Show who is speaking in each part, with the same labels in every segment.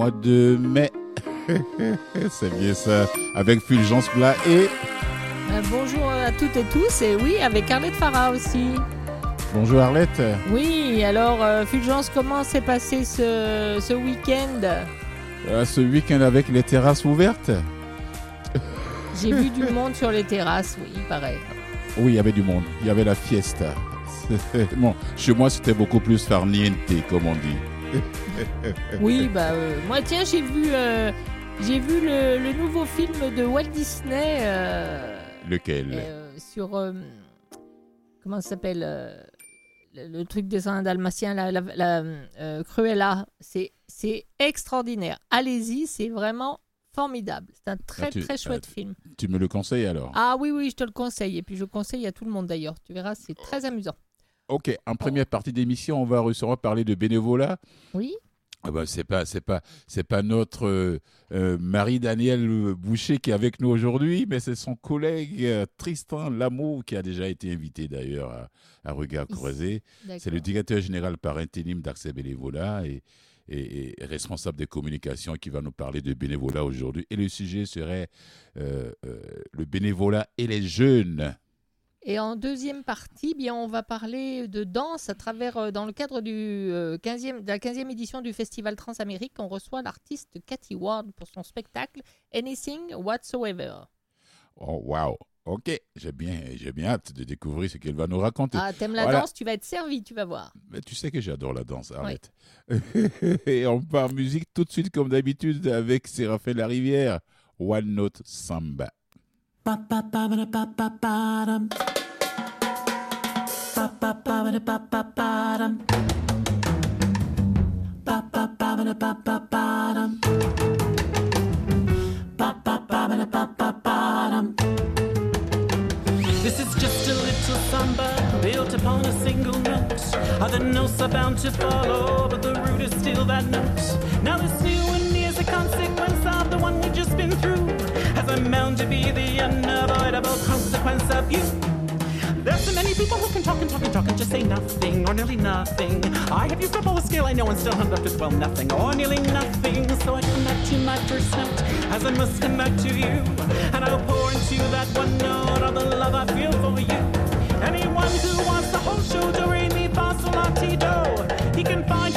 Speaker 1: mois de mai. C'est bien ça. Avec Fulgence Plat et.
Speaker 2: Euh, bonjour à toutes et tous, et oui, avec Arlette Farah aussi.
Speaker 1: Bonjour Arlette.
Speaker 2: Oui, alors euh, Fulgence, comment s'est passé ce, ce week-end?
Speaker 1: Euh, ce week-end avec les terrasses ouvertes?
Speaker 2: J'ai vu du monde sur les terrasses, oui, il paraît.
Speaker 1: Oui, il y avait du monde. Il y avait la fiesta. Bon, chez moi, c'était beaucoup plus farniente, comme on dit.
Speaker 2: Oui, bah euh, moi tiens, j'ai vu, euh, j'ai vu le, le nouveau film de Walt Disney euh,
Speaker 1: Lequel?
Speaker 2: sur comment ça s'appelle le, le truc des Indes dalmatiens, la, la, la, Cruella. C'est c'est extraordinaire. Allez-y, c'est vraiment formidable. C'est un très
Speaker 1: Ah, tu-
Speaker 2: très chouette
Speaker 1: ah,
Speaker 2: film.
Speaker 1: Tu me le conseilles alors?
Speaker 2: Ah oui oui, je te le conseille et puis je conseille à tout le monde d'ailleurs. Tu verras, c'est très amusant.
Speaker 1: Ok, en première partie d'émission, on va recevoir parler de bénévolat.
Speaker 2: Oui.
Speaker 1: Ah ben, c'est pas c'est pas c'est pas notre euh, euh, Marie-Danielle Boucher qui est avec nous aujourd'hui, mais c'est son collègue euh, Tristan Lamour qui a déjà été invité d'ailleurs à, à Regard. Croisé. C'est le directeur général par intérim d'Accès Bénévolat et, et- et responsable des communications qui va nous parler de bénévolat aujourd'hui. Et le sujet serait le bénévolat et les jeunes.
Speaker 2: Et en deuxième partie, bien, on va parler de danse à travers, euh, dans le cadre du, euh, 15e, de la 15e édition du Festival Transamérique. On reçoit l'artiste Cathy Ward pour son spectacle Anything Whatsoever.
Speaker 1: Oh, wow! Ok, j'ai bien, j'ai bien hâte de découvrir ce qu'elle va nous raconter.
Speaker 2: Ah, t'aimes la
Speaker 1: Voilà.
Speaker 2: danse, tu vas être servi, tu vas voir.
Speaker 1: Mais tu sais que j'adore la danse, Arlette. Et on part musique tout de suite, comme d'habitude, avec Séraphin Larivière. One Note Samba.
Speaker 3: ba ba ba ba ba ba ba dum ba ba ba ba ba ba dum ba ba ba ba ba ba dum ba ba ba ba ba ba dum This is just a little samba built upon a single note. Other notes are bound to follow, but the root is still that note. Now this new one is a consequence of the one we've just been through. I'm bound to be the unavoidable consequence of you. There's so many people who can talk and talk and talk and just say nothing or nearly nothing. I have used up all the skill I know and still I'm left with well nothing or nearly nothing. So I come back to my first note as I must come back to you. And I'll pour into that one note of the love I feel for you. Anyone who wants the whole show, do re mi fa sol la. He can find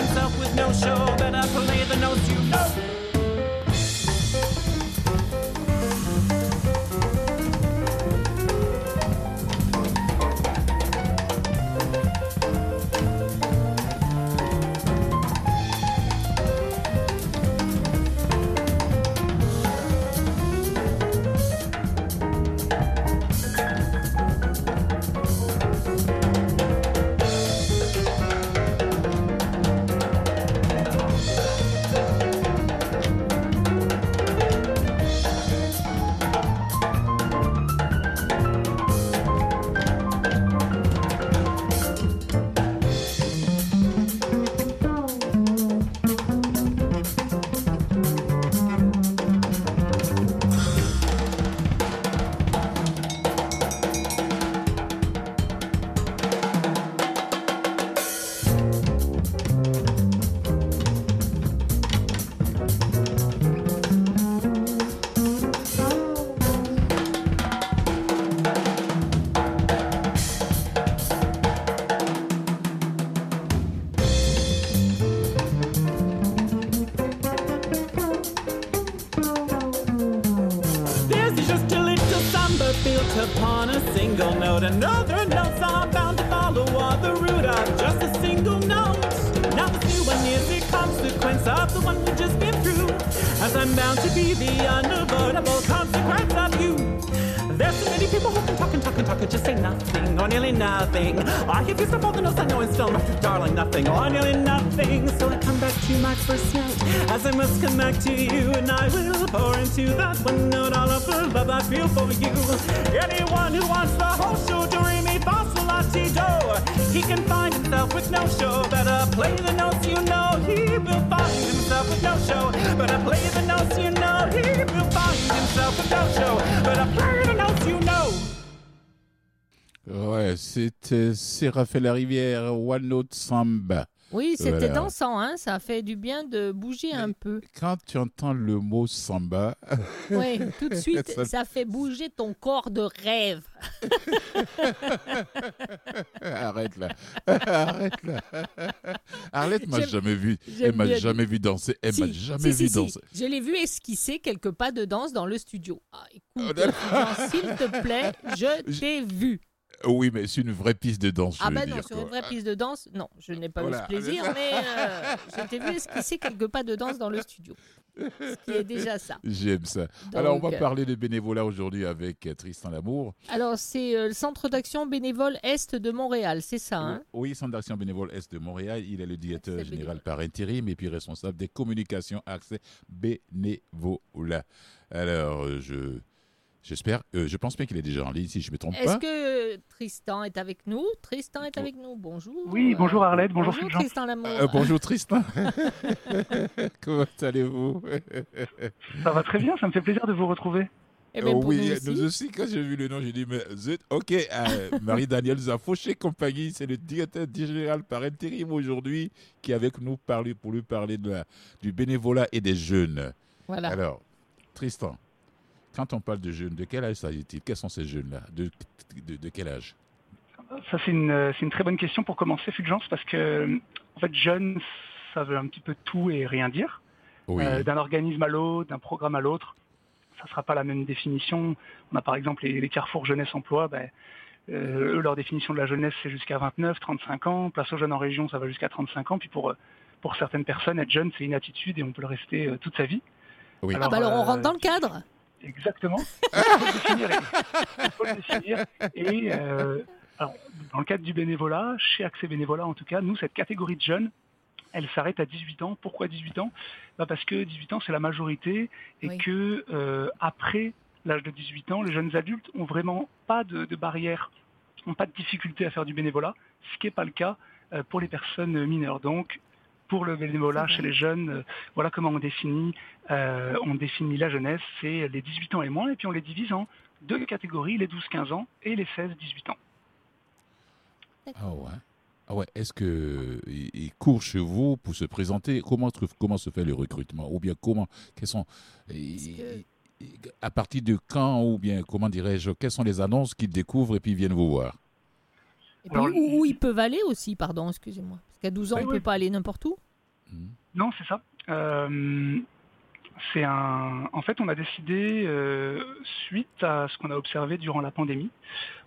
Speaker 1: Séraphin Larivière, One Note Samba.
Speaker 2: Oui, c'était
Speaker 1: Voilà.
Speaker 2: dansant, hein, ça a fait du bien de bouger un peu.
Speaker 1: Quand tu entends le mot samba,
Speaker 2: Oui, tout de suite,
Speaker 1: Ça-
Speaker 2: ça fait bouger ton corps de rêve.
Speaker 1: arrête là, arrête là. Arlette m'a jamais vu, elle m'a jamais vu danser, elle m'a
Speaker 2: Si,
Speaker 1: jamais
Speaker 2: si,
Speaker 1: vu
Speaker 2: si,
Speaker 1: danser.
Speaker 2: Je l'ai vu esquisser quelques pas de danse dans le studio. Ah, écoute, s'il te plaît, je t'ai vu.
Speaker 1: Oui, mais c'est une vraie piste de danse.
Speaker 2: Ah ben non,
Speaker 1: dire,
Speaker 2: sur
Speaker 1: quoi.
Speaker 2: une vraie piste de danse, non, je n'ai pas
Speaker 1: Voilà.
Speaker 2: eu ce plaisir, mais euh, je t'ai vu esquisser quelques pas de danse dans le studio. Ce qui est déjà ça.
Speaker 1: J'aime ça. Alors, on va
Speaker 2: euh,
Speaker 1: parler de bénévolat aujourd'hui avec euh, Tristan Lamour.
Speaker 2: Alors, c'est euh, le centre d'action bénévole Est de Montréal, c'est ça, hein?
Speaker 1: Oui, Centre d'action bénévole Est de Montréal. Il est le directeur
Speaker 2: Accès
Speaker 1: général
Speaker 2: bénévole.
Speaker 1: par intérim et puis responsable des communications accès bénévolat. Alors, euh, je. J'espère, euh, je pense bien qu'il est déjà en ligne, si je ne me trompe
Speaker 2: Est-ce
Speaker 1: pas.
Speaker 2: que Tristan est avec nous? Tristan est avec nous, bonjour.
Speaker 4: Oui, bonjour Arlette, bonjour
Speaker 2: Bonjour. Tristan Lamour.
Speaker 1: Euh, bonjour Tristan. Comment allez-vous?
Speaker 4: Ça va très bien, ça me fait plaisir de vous retrouver.
Speaker 2: Eh ben,
Speaker 1: Oui,
Speaker 2: nous aussi.
Speaker 1: nous aussi, quand j'ai vu le nom, j'ai dit, mais zut, ok, euh, Marie-Danielle Zafouché compagnie, c'est le directeur général par intérim aujourd'hui qui est avec nous pour lui parler de la- du bénévolat et des jeunes.
Speaker 2: Voilà.
Speaker 1: Alors, Tristan, quand on parle de jeunes, de quel âge s'agit-il Quels sont ces jeunes-là? De, de, de quel âge?
Speaker 4: Ça, c'est une, c'est une très bonne question pour commencer, Fulgence, parce que, en fait, jeune, ça veut un petit peu tout et rien dire.
Speaker 1: Oui,
Speaker 4: Euh, d'un organisme à l'autre, d'un programme à l'autre, ça ne sera pas la même définition. On a par exemple les, les carrefours jeunesse-emploi. Ben, euh, eux, leur définition de la jeunesse, c'est jusqu'à 29, 35 ans. Place aux jeunes en région, ça va jusqu'à 35 ans. Puis pour, pour certaines personnes, être jeune, c'est une attitude et on peut le rester euh, toute sa vie.
Speaker 1: oui.
Speaker 2: ah bah alors on rentre dans le cadre.
Speaker 4: Exactement. Il faut le définir. Il faut le définir. Et euh, alors, dans le cadre du bénévolat, chez Accès Bénévolat en tout cas, nous, cette catégorie de jeunes, elle s'arrête à 18 ans. Pourquoi 18 ans? Bah Parce que 18 ans, c'est la majorité et
Speaker 2: Oui.
Speaker 4: que euh, après l'âge de 18 ans, les jeunes adultes ont vraiment pas de, de barrière, n'ont pas de difficulté à faire du bénévolat, ce qui n'est pas le cas euh, pour les personnes mineures. Donc, pour le bénévolat chez les jeunes, euh, voilà comment on définit, euh, on définit la jeunesse, c'est les 18 ans et moins, et puis on les divise en deux catégories, les 12-15 ans et les 16-18 ans.
Speaker 1: Ah ouais. Ah ouais. Est-ce il court chez vous pour se présenter? Comment trouve- comment se fait le recrutement? Ou bien comment Quels sont
Speaker 2: que-
Speaker 1: à partir de quand ou bien comment dirais-je Quelles sont les annonces qu'ils découvrent et puis viennent vous voir?
Speaker 2: Et puis,
Speaker 4: Alors,
Speaker 2: où, où ils peuvent aller aussi, pardon, excusez-moi. Parce qu'à 12 ans,
Speaker 4: Oui,
Speaker 2: on ne
Speaker 4: oui.
Speaker 2: peut pas aller n'importe où.
Speaker 1: Hmm.
Speaker 4: Non, c'est ça. Euh, c'est un. En fait, on a décidé, euh, suite à ce qu'on a observé durant la pandémie,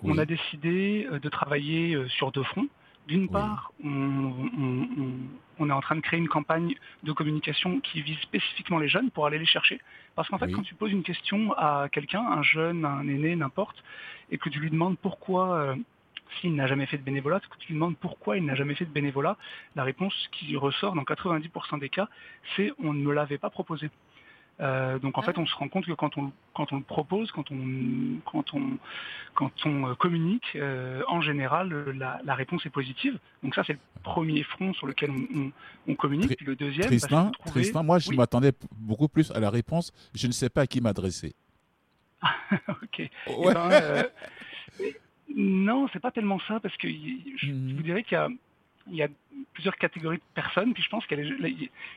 Speaker 4: on a décidé euh, de travailler sur deux fronts. D'une part, on, on- on- on est en train de créer une campagne de communication qui vise spécifiquement les jeunes pour aller les chercher. Parce qu'en fait,
Speaker 1: Oui.
Speaker 4: quand tu poses une question à quelqu'un, un jeune, un aîné, n'importe, et que tu lui demandes pourquoi, euh, s'il n'a jamais fait de bénévolat, que tu lui demandes pourquoi il n'a jamais fait de bénévolat, la réponse qui ressort dans 90% des cas, c'est on ne me l'avait pas proposé. Euh, donc en
Speaker 2: Ah.
Speaker 4: fait, on se rend compte que quand on, quand on le propose, quand on, quand on, quand on euh, communique, euh, en général, la, la réponse est positive. Donc ça, c'est le premier front sur lequel on, communique. Puis le deuxième, bah,
Speaker 1: Tristan,
Speaker 4: trouver-
Speaker 1: Tristan, moi je
Speaker 4: Oui.
Speaker 1: m'attendais beaucoup plus à la réponse. Je ne sais pas à qui m'adresser.
Speaker 4: Ok. Eh ben, euh, non, c'est pas tellement ça, parce que je
Speaker 1: Mhm.
Speaker 4: vous dirais qu'il y a, il y a plusieurs catégories de personnes, puis je pense qu'il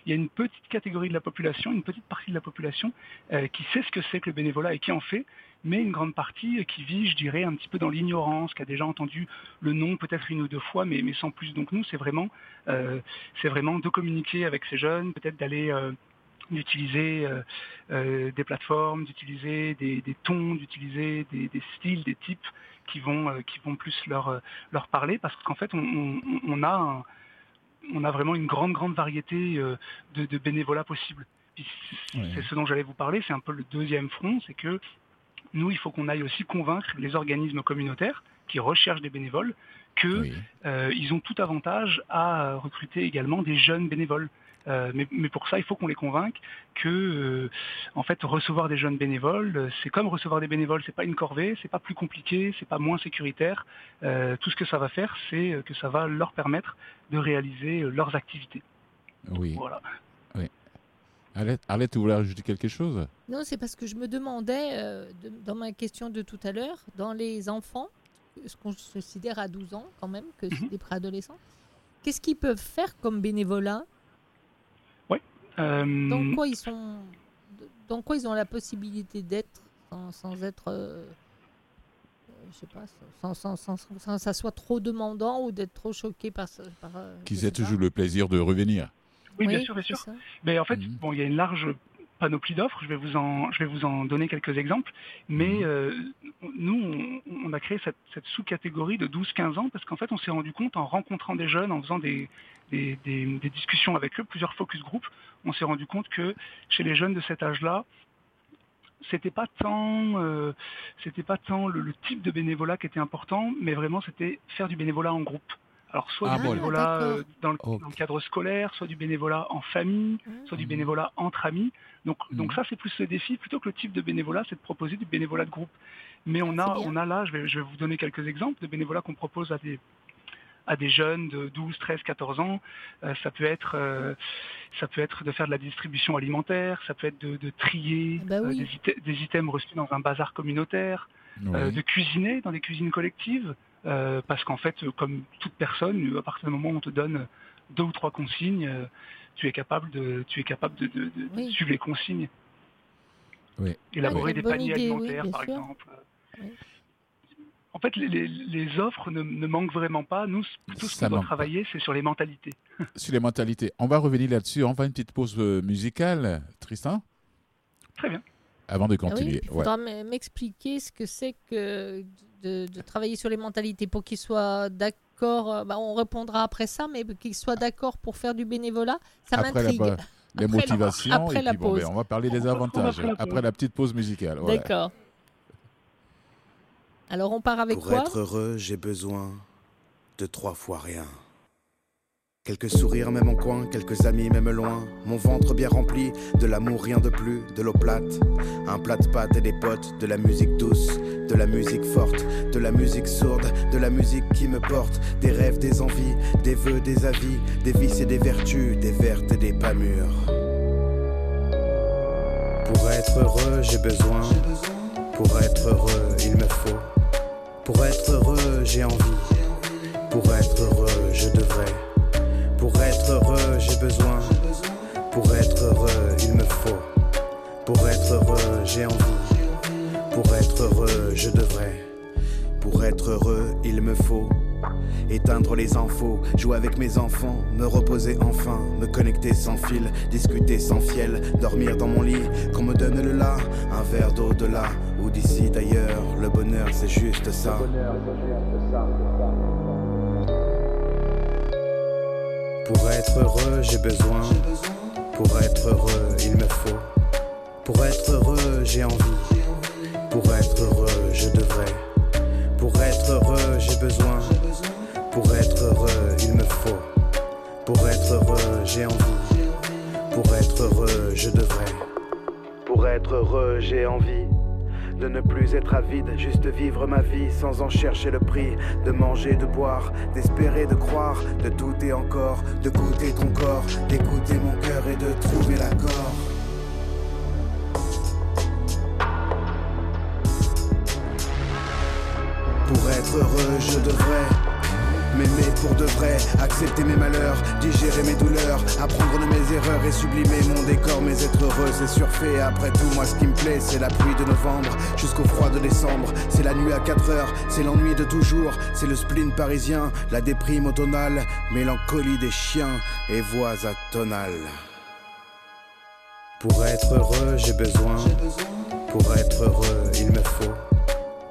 Speaker 4: y a une petite catégorie de la population, une petite partie de la population euh, qui sait ce que c'est que le bénévolat et qui en fait, mais une grande partie euh, qui vit, je dirais, un petit peu dans l'ignorance, qui a déjà entendu le nom peut-être une ou deux fois, mais, mais sans plus. Donc nous, c'est vraiment, euh, c'est vraiment de communiquer avec ces jeunes, peut-être d'aller euh, d'utiliser euh, euh, des plateformes, d'utiliser des, des tons, d'utiliser des, des styles, des types qui vont, euh, qui vont plus leur, euh, leur parler, parce qu'en fait, on, on- on a, un- on a vraiment une grande, grande variété euh, de, de bénévolat possible. C'est ce dont j'allais vous parler, c'est un peu le deuxième front, c'est que nous, il faut qu'on aille aussi convaincre les organismes communautaires qui recherchent des bénévoles que
Speaker 1: Oui.
Speaker 4: euh, ils ont tout avantage à recruter également des jeunes bénévoles. Euh, mais, mais pour ça, il faut qu'on les convainque que, euh, en fait, recevoir des jeunes bénévoles, euh, c'est comme recevoir des bénévoles, c'est pas une corvée, c'est pas plus compliqué, c'est pas moins sécuritaire. Euh, tout ce que ça va faire, c'est que ça va leur permettre de réaliser leurs activités.
Speaker 1: Oui.
Speaker 4: Voilà.
Speaker 1: Arlette, Arlette, tu voulais ajouter quelque chose?
Speaker 2: Non, c'est parce que je me demandais, euh, de- dans ma question de tout à l'heure, dans les enfants, ce qu'on considère à 12 ans quand même, que c'est
Speaker 4: Mhm.
Speaker 2: des préadolescents, qu'est-ce qu'ils peuvent faire comme bénévolat? Dans quoi ils sont Dans quoi ils ont la possibilité d'être sans, sans être euh, euh, je sais pas, sans, sans, sans, sans- sans que ça soit trop demandant ou d'être trop choqué par, euh,
Speaker 1: Qu'ils aient toujours le plaisir de revenir.
Speaker 4: oui, bien sûr, bien sûr. Mais en fait,
Speaker 1: Mhm.
Speaker 4: bon, il y a une large panoplie d'offres. Je vais vous en, je vais vous en donner quelques exemples. Mais
Speaker 1: Mhm.
Speaker 4: euh, nous, on, on a créé cette, cette sous-catégorie de 12-15 ans parce qu'en fait, on s'est rendu compte en rencontrant des jeunes, en faisant des, des, des- des discussions avec eux, plusieurs focus group, on s'est rendu compte que chez les jeunes de cet âge-là, c'était pas tant, euh, c'était pas tant le, le type de bénévolat qui était important, mais vraiment c'était faire du bénévolat en groupe. Alors soit
Speaker 1: Ah
Speaker 4: du bénévolat
Speaker 2: Ah,
Speaker 4: euh, dans, le,
Speaker 1: Ok.
Speaker 4: dans le cadre scolaire, soit du bénévolat en famille, soit du bénévolat entre amis. Donc, donc ça, c'est plus le défi. Plutôt que le type de bénévolat, c'est de proposer du bénévolat de groupe. Mais on a, on a là, je vais, je vais vous donner quelques exemples de bénévolat qu'on propose à des, à des jeunes de 12, 13, 14 ans. Euh, ça, peut être, euh, ça peut être de faire de la distribution alimentaire, ça peut être de, de trier
Speaker 2: Bah
Speaker 4: euh,
Speaker 2: oui.
Speaker 4: des, ite- des items reçus dans un bazar communautaire, euh,
Speaker 1: Oui.
Speaker 4: de cuisiner dans des cuisines collectives, euh, parce qu'en fait, comme toute personne, à partir du moment où on te donne deux ou trois consignes, euh, tu es capable de, tu es capable de, de- de- de
Speaker 2: Oui.
Speaker 4: suivre les consignes.
Speaker 1: Oui.
Speaker 4: Élaborer des paniers
Speaker 2: idée,
Speaker 4: alimentaires, par
Speaker 2: sûr.
Speaker 4: exemple.
Speaker 2: Oui.
Speaker 4: En fait, les, les- les offres ne, ne manquent vraiment pas. Nous, tout ce qu'on doit travailler, c'est sur les mentalités.
Speaker 1: Sur les mentalités. On va revenir là-dessus. On va une petite pause euh, musicale, Tristan,
Speaker 4: Très bien.
Speaker 1: Avant de
Speaker 2: Ah oui,
Speaker 1: continuer.
Speaker 2: il
Speaker 1: Ouais.
Speaker 2: faudra m'expliquer ce que c'est que de, de travailler sur les mentalités pour qu'ils soient d'accord. euh, bah, on répondra après ça, mais qu'ils soient d'accord pour faire du bénévolat, ça
Speaker 1: Après la,
Speaker 2: m'intrigue.
Speaker 1: les
Speaker 2: Après la-
Speaker 1: motivations.
Speaker 2: après
Speaker 1: et
Speaker 2: la
Speaker 1: puis, bon, ben,
Speaker 2: pause.
Speaker 1: on va parler des avantages
Speaker 4: après la
Speaker 1: après la petite pause musicale. Voilà.
Speaker 2: D'accord. Alors on part avec
Speaker 5: Pour
Speaker 2: quoi?
Speaker 5: être heureux, j'ai besoin de trois fois rien. Quelques sourires même en coin, quelques amis même loin. Mon ventre bien rempli, de l'amour rien de plus, de l'eau plate. Un plat de pâtes et des potes, de la musique douce, de la musique forte, de la musique sourde, de la musique qui me porte. Des rêves, des envies, des vœux, des avis, des vices et des vertus, des vertes et des pas mûres. Pour être heureux, j'ai besoin. Pour être heureux, il me faut. Pour être heureux, j'ai envie. Pour être heureux, je devrais. Pour être heureux, j'ai besoin. Pour être heureux, il me faut. Pour être heureux, j'ai envie. Pour être heureux, je devrais. Pour être heureux, il me faut. Éteindre les infos, jouer avec mes enfants, me reposer enfin, me connecter sans fil, discuter sans fiel, dormir dans mon lit, qu'on me donne le là, un verre d'eau de là, ou d'ici d'ailleurs, le bonheur c'est juste ça. Pour être heureux, j'ai besoin. Pour être heureux, il me faut. Pour être heureux, j'ai envie. Pour être heureux, je devrais. Pour être heureux, j'ai besoin. Pour être heureux, il me faut. Pour être heureux, j'ai envie. Pour être heureux, je devrais. Pour être heureux, j'ai envie de ne plus être avide, juste vivre ma vie sans en chercher le prix, de manger, de boire, d'espérer, de croire, de douter encore, de goûter ton corps, d'écouter mon cœur et de trouver l'accord. Pour être heureux, je devrais m'aimer pour de vrai, accepter mes malheurs, digérer mes douleurs, apprendre de mes erreurs et sublimer mon décor. Mais être heureux, c'est surfait. Après tout, moi, ce qui me plaît, c'est la pluie de novembre jusqu'au froid de décembre. C'est la nuit à 4 heures, c'est l'ennui de toujours, c'est le spleen parisien, la déprime automnale, mélancolie des chiens et voix atonales. Pour être heureux, j'ai besoin. Pour être heureux, il me faut.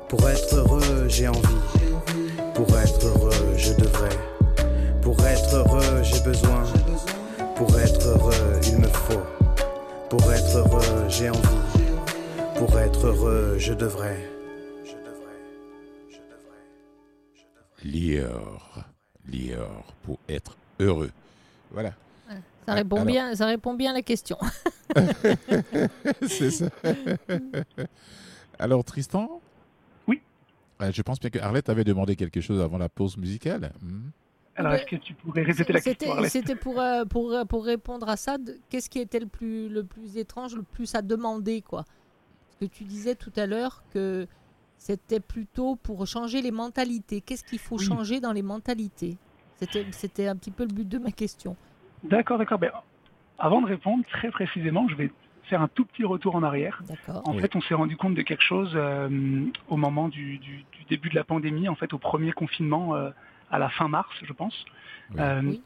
Speaker 5: Pour être heureux, j'ai envie. Pour être heureux, je devrais. Pour être heureux, j'ai besoin. Pour être heureux, il me faut. Pour être heureux, j'ai envie. Pour être heureux, je devrais. Je devrais. Je devrais. Je devrais.
Speaker 1: Lior. Lior. Pour être heureux. Voilà.
Speaker 2: Ça répond
Speaker 1: Alors-
Speaker 2: bien, ça répond bien à la question.
Speaker 1: C'est ça. Alors, Tristan Je pense bien que Arlette avait demandé quelque chose avant la pause musicale. Hmm.
Speaker 4: Alors, est-ce que tu pourrais répéter la question
Speaker 2: C'était pour, euh, pour, euh, pour répondre à ça. Qu'est-ce qui était le plus, le plus étrange, le plus à demander quoi? Parce que tu disais tout à l'heure que c'était plutôt pour changer les mentalités. Qu'est-ce qu'il faut
Speaker 4: Oui.
Speaker 2: changer dans les mentalités? C'était c'était un petit peu le but de ma question.
Speaker 4: D'accord, d'accord. Ben, avant de répondre très précisément, je vais faire un tout petit retour en arrière. En
Speaker 1: Oui.
Speaker 4: fait, on s'est rendu compte de quelque chose euh, au moment du, du- du début de la pandémie, en fait, au premier confinement euh, à la fin mars, je pense.
Speaker 1: Oui.
Speaker 4: Euh,
Speaker 2: Oui.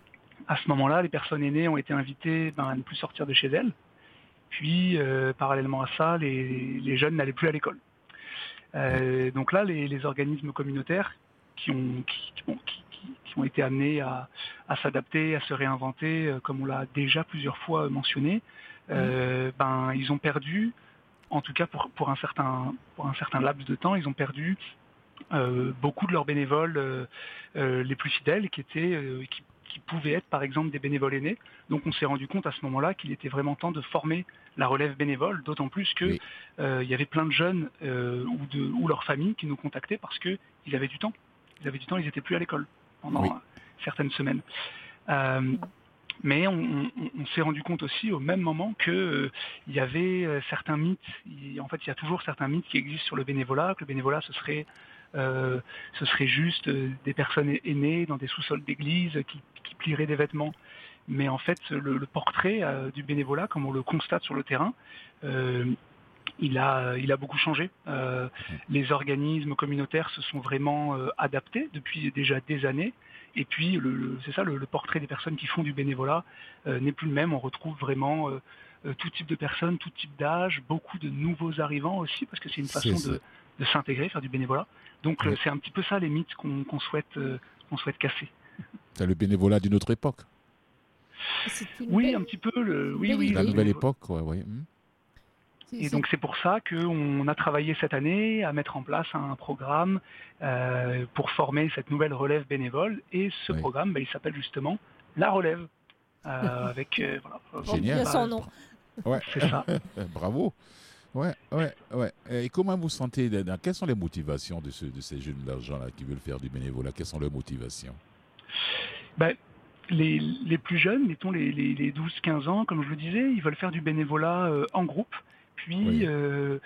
Speaker 4: À ce moment-là, les personnes aînées ont été invitées ben, à ne plus sortir de chez elles. Puis, euh, parallèlement à ça, les, les jeunes n'allaient plus à l'école. Euh, donc là, les, les organismes communautaires qui ont, qui, qui- bon, qui- qui- qui ont été amenés à, à s'adapter, à se réinventer, euh, comme on l'a déjà plusieurs fois mentionné, euh, ben, ils ont perdu, en tout cas pour, pour, un, certain, pour un certain laps de temps, ils ont perdu euh, beaucoup de leurs bénévoles euh, les plus fidèles qui étaient qui, qui pouvaient être par exemple des bénévoles aînés. Donc on s'est rendu compte à ce moment-là qu'il était vraiment temps de former la relève bénévole, d'autant plus que
Speaker 1: Oui.
Speaker 4: euh, il y avait plein de jeunes ou, de, ou leurs familles qui nous contactaient parce qu'ils avaient du temps. Ils avaient du temps, ils n'étaient plus à l'école pendant
Speaker 1: Oui.
Speaker 4: certaines semaines. Euh, mais on, on- on s'est rendu compte aussi au même moment que euh, il y avait euh, certains mythes. Il- en fait, il y a toujours certains mythes qui existent sur le bénévolat. Que le bénévolat, ce serait, euh, ce serait juste euh, des personnes aînées dans des sous-sols d'église qui, qui plieraient des vêtements. Mais en fait, le, le portrait du bénévolat, comme on le constate sur le terrain, il a, il a beaucoup changé. Euh, les organismes communautaires se sont vraiment adaptés depuis déjà des années. Et puis, le, le- c'est ça, le, le portrait des personnes qui font du bénévolat euh, n'est plus le même. On retrouve vraiment euh, euh, tout type de personnes, tout type d'âge, beaucoup de nouveaux arrivants aussi, parce que c'est une façon de, de s'intégrer, faire du bénévolat. Donc, c'est un petit peu ça les mythes qu'on souhaite, euh, qu'on souhaite casser.
Speaker 1: C'est le bénévolat d'une autre époque.
Speaker 4: Oui,
Speaker 2: belle-
Speaker 4: un petit peu. Le, oui.
Speaker 1: La
Speaker 4: le
Speaker 1: nouvelle époque, ouais, ouais. hmm.
Speaker 4: Et
Speaker 2: c'est-
Speaker 4: donc c'est pour ça qu'on a travaillé cette année à mettre en place un programme euh, pour former cette nouvelle relève bénévole. Et ce
Speaker 1: Oui.
Speaker 4: programme, bah, il s'appelle justement La Relève. euh, avec euh, voilà,
Speaker 1: Génial.
Speaker 2: bien
Speaker 4: bah,
Speaker 2: son nom.
Speaker 1: Ouais.
Speaker 4: C'est ça.
Speaker 1: Bravo. Ouais, ouais, ouais. Et comment vous sentez dans, Quelles sont les motivations de, ce- de ces jeunes gens-là qui veulent faire du bénévolat? Quelles sont leurs motivations?
Speaker 4: Ben, les, les plus jeunes, mettons les, les, les 12-15 ans, comme je le disais, ils veulent faire du bénévolat euh, en groupe. Puis,
Speaker 1: Oui.
Speaker 4: euh,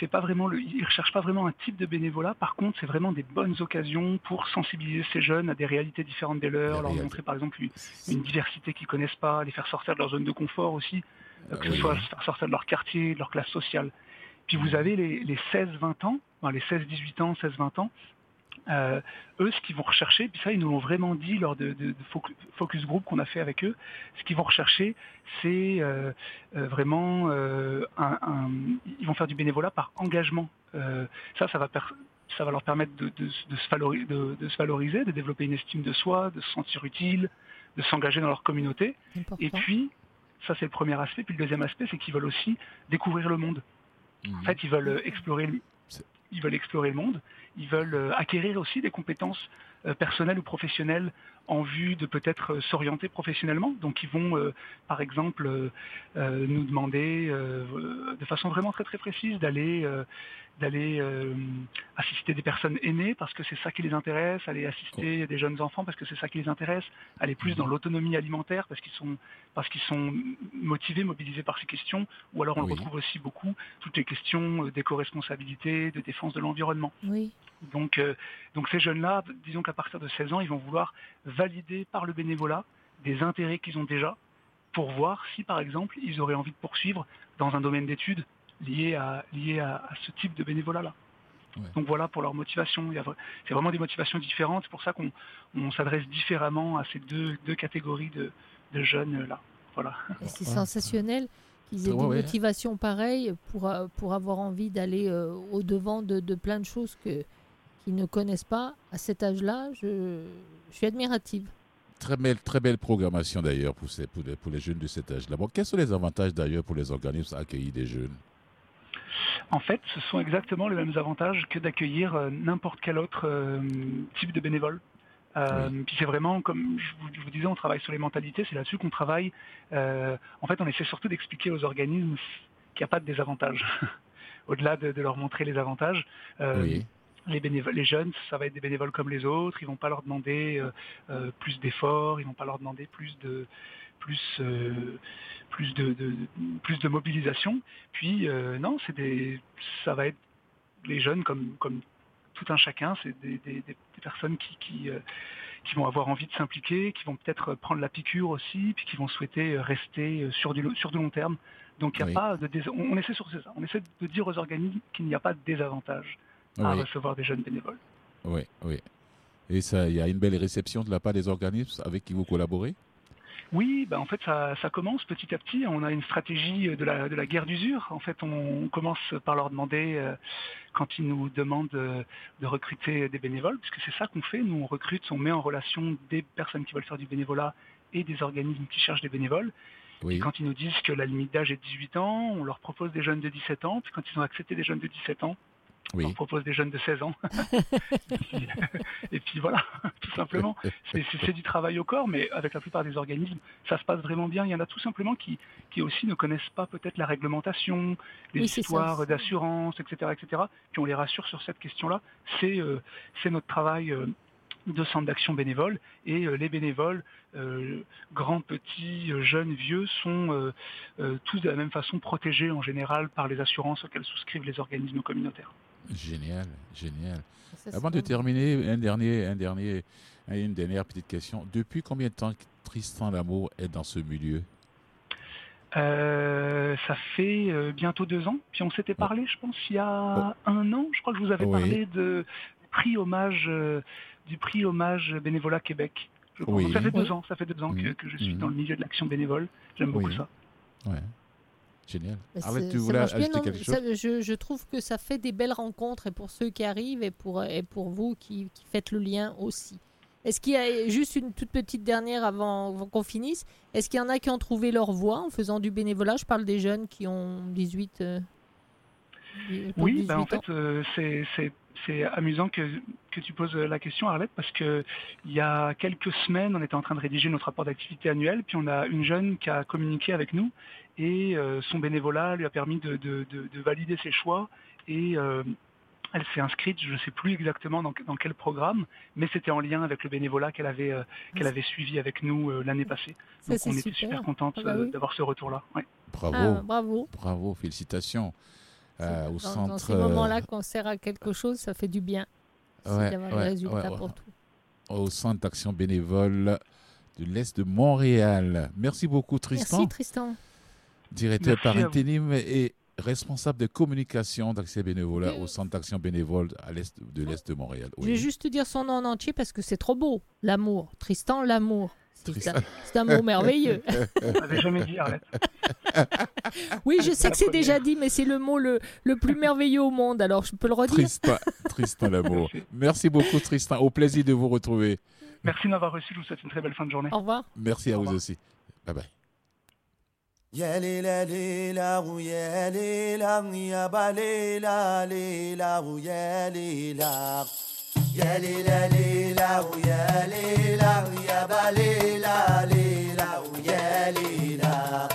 Speaker 4: c'est pas vraiment le, ils recherchent pas vraiment un type de bénévolat. Par contre, c'est vraiment des bonnes occasions pour sensibiliser ces jeunes à des réalités différentes des leurs, leur montrer par exemple une, une diversité qu'ils connaissent pas, les faire sortir de leur zone de confort aussi, euh, que
Speaker 1: Oui.
Speaker 4: ce soit faire sortir de leur quartier, de leur classe sociale. Puis vous avez les, les 16-20 ans, enfin, les 16-18 ans, 16-20 ans, euh, eux, ce qu'ils vont rechercher, puis ça, ils nous l'ont vraiment dit lors de, de- de focu- focus group qu'on a fait avec eux, ce qu'ils vont rechercher, c'est euh, euh, vraiment euh, un, un- ils vont faire du bénévolat par engagement. Euh, ça, ça va, per- ça va leur permettre de, de- de se valori- de- de se valoriser, de développer une estime de soi, de se sentir utile, de s'engager dans leur communauté.
Speaker 2: Important.
Speaker 4: Et puis, ça c'est le premier aspect. Puis le deuxième aspect, c'est qu'ils veulent aussi découvrir le monde. En fait, ils veulent explorer, le- ils veulent explorer le monde. Ils veulent euh, acquérir aussi des compétences euh, personnelles ou professionnelles en vue de peut-être euh, s'orienter professionnellement. Donc, ils vont, euh, par exemple, euh, nous demander euh, de façon vraiment très très précise d'aller d'aller euh, assister des personnes aînées parce que c'est ça qui les intéresse, aller assister des jeunes enfants parce que c'est ça qui les intéresse, aller plus dans l'autonomie alimentaire parce qu'ils sont parce qu'ils sont motivés, mobilisés par ces questions, ou alors on
Speaker 1: Oui.
Speaker 4: le retrouve aussi beaucoup toutes les questions d'éco-responsabilité, de défense de l'environnement.
Speaker 2: Oui.
Speaker 4: Donc, euh, donc ces jeunes-là, disons qu'à partir de 16 ans, ils vont vouloir valider par le bénévolat des intérêts qu'ils ont déjà pour voir si, par exemple, ils auraient envie de poursuivre dans un domaine d'études lié à, lié à, à ce type de bénévolat-là.
Speaker 1: Ouais.
Speaker 4: Donc voilà pour leur motivation. C'est vraiment des motivations différentes. C'est pour ça qu'on on s'adresse différemment à ces deux, deux catégories de, de jeunes-là. Voilà.
Speaker 2: C'est sensationnel qu'ils aient
Speaker 1: Ouais,
Speaker 2: des
Speaker 1: ouais.
Speaker 2: motivations pareilles pour, euh, pour avoir envie d'aller euh, au-devant de, de plein de choses que, qu'ils ne connaissent pas. À cet âge-là, je, je suis admirative.
Speaker 1: Très belle, très belle programmation d'ailleurs pour, ces- pour, les, pour les jeunes de cet âge-là. Bon, quels sont les avantages d'ailleurs pour les organismes à accueillir des jeunes?
Speaker 4: En fait, ce sont exactement les mêmes avantages que d'accueillir euh, n'importe quel autre euh, type de bénévole. Euh, Puis c'est vraiment, comme je vous, je vous disais, on travaille sur les mentalités, c'est là-dessus qu'on travaille. Euh, en fait, on essaie surtout d'expliquer aux organismes qu'il n'y a pas de désavantages. Au-delà de, de leur montrer les avantages, euh,
Speaker 1: Oui.
Speaker 4: Les, bénévoles, les jeunes, ça va être des bénévoles comme les autres. Ils vont pas leur demander euh, euh, plus d'efforts, ils vont pas leur demander plus de plus euh, plus de, de- plus de mobilisation. Puis euh, non, c'est des ça va être les jeunes comme comme tout un chacun. C'est des, des- des- des personnes qui qui, qui vont avoir envie de s'impliquer, qui vont peut-être prendre la piqûre aussi, puis qui vont souhaiter rester sur du, sur du long terme. Donc il y a
Speaker 1: Oui.
Speaker 4: pas de on, on essaie sur ça. On essaie de dire aux organismes qu'il n'y a pas de désavantage à
Speaker 1: Oui,
Speaker 4: recevoir des jeunes bénévoles.
Speaker 1: oui, oui. Et il y a une belle réception de la part des organismes avec qui vous collaborez?
Speaker 4: Oui, bah en fait ça, ça commence petit à petit. On a une stratégie de la, de la guerre d'usure. En fait, on, on commence par leur demander, euh, quand ils nous demandent euh, de recruter des bénévoles, puisque c'est ça qu'on fait. Nous, on recrute, on met en relation des personnes qui veulent faire du bénévolat et des organismes qui cherchent des bénévoles.
Speaker 1: Oui.
Speaker 4: Et quand ils nous disent que la limite d'âge est de 18 ans, on leur propose des jeunes de 17 ans. Puis quand ils ont accepté des jeunes de 17 ans,
Speaker 1: Oui.
Speaker 4: leur propose des jeunes de 16 ans. et, puis, et puis voilà, tout simplement. C'est- du travail au corps, mais avec la plupart des organismes, ça se passe vraiment bien. Il y en a tout simplement qui, qui aussi ne connaissent pas peut-être la réglementation, les
Speaker 2: Oui,
Speaker 4: histoires d'assurance, etc., etc. Puis on les rassure sur cette question-là. C'est euh, notre travail. euh, de centre d'action bénévole et euh, les bénévoles, euh, grands, petits, jeunes, vieux, sont euh, euh, tous de la même façon protégés en général par les assurances auxquelles souscrivent les organismes communautaires.
Speaker 1: Génial, génial.
Speaker 2: Ça,
Speaker 1: Avant de terminer, un dernier, un dernier, une dernière petite question. Depuis combien de temps que Tristan Lamour est dans ce milieu?
Speaker 4: Euh, ça fait euh, bientôt deux ans. Puis on s'était parlé, je pense, il y a un an. Je crois que je vous avais
Speaker 1: Oui.
Speaker 4: parlé de du prix hommage, euh, du prix hommage bénévolat Québec. Je.
Speaker 1: Oui.
Speaker 4: Ça fait deux ans. Ça fait deux ans que, que je suis
Speaker 1: Mhm.
Speaker 4: dans le milieu de l'action bénévole. J'aime beaucoup ça.
Speaker 1: Ouais. Génial. Arlette,
Speaker 2: c'est-
Speaker 1: tu voulais
Speaker 2: bien,
Speaker 1: ajouter
Speaker 2: non
Speaker 1: quelque
Speaker 2: Ça,
Speaker 1: chose
Speaker 2: je, je trouve que ça fait des belles rencontres et pour ceux qui arrivent et pour, et pour vous qui, qui faites le lien aussi. Est-ce qu'il y a juste une toute petite dernière avant, avant qu'on finisse Est-ce qu'il y en a qui ont trouvé leur voie en faisant du bénévolat? Je parle des jeunes qui ont 18, euh,
Speaker 4: Oui,
Speaker 2: 18
Speaker 4: ben en
Speaker 2: ans.
Speaker 4: fait, euh, c'est- c'est c'est amusant que, que tu poses la question, Arlette, parce que il y a quelques semaines, on était en train de rédiger notre rapport d'activité annuel, puis on a une jeune qui a communiqué avec nous, et euh, son bénévolat lui a permis de, de- de- de valider ses choix, et euh, elle s'est inscrite, je ne sais plus exactement dans, dans quel programme, mais c'était en lien avec le bénévolat qu'elle avait, euh, qu'elle avait suivi avec nous euh, l'année passée.
Speaker 2: Ça,
Speaker 4: Donc on était
Speaker 2: super.
Speaker 4: super contente
Speaker 2: Ah bah oui.
Speaker 4: d'avoir ce retour-là. Ouais.
Speaker 1: Bravo,
Speaker 2: Ah, bravo.
Speaker 1: bravo, félicitations euh, au
Speaker 2: dans,
Speaker 1: centre.
Speaker 2: dans ces moments-là, qu'on sert à quelque chose, ça fait du bien. C'est
Speaker 1: Ouais,
Speaker 2: d'avoir
Speaker 1: ouais,
Speaker 2: des résultats
Speaker 1: ouais, ouais.
Speaker 2: pour tout.
Speaker 1: au centre d'action bénévole de l'Est de Montréal. Merci beaucoup, Tristan,
Speaker 2: Merci Tristan.
Speaker 1: Directeur
Speaker 4: Merci
Speaker 1: par intérim et responsable de communication d'accès bénévolat au centre d'action bénévole à l'Est de l'Est de Montréal.
Speaker 2: Je vais juste te dire son nom en entier parce que c'est trop beau. L'amour. Tristan, l'amour. C'est
Speaker 1: Tristan.
Speaker 2: un, mot merveilleux.
Speaker 4: On n'avait jamais dit, Arlette.
Speaker 2: Oui, je sais que c'est déjà dit, mais c'est le mot le, le plus merveilleux au monde. Alors, je peux le redire.
Speaker 1: Tristan, Tristan Lamour.
Speaker 4: Merci.
Speaker 1: Merci beaucoup, Tristan. Au plaisir de vous retrouver.
Speaker 4: Merci de m'avoir reçu, je vous souhaite une très belle fin de journée.
Speaker 2: Au revoir.
Speaker 1: Merci à
Speaker 4: Au
Speaker 1: vous
Speaker 4: revoir.
Speaker 1: aussi. Bye bye.
Speaker 5: يا ليلى ليلى ويا ليلى يا باليلى ليلى ويا ليلى يا ليلى ليلى ويا ليلى يا باليلى ليلى ويا ليلى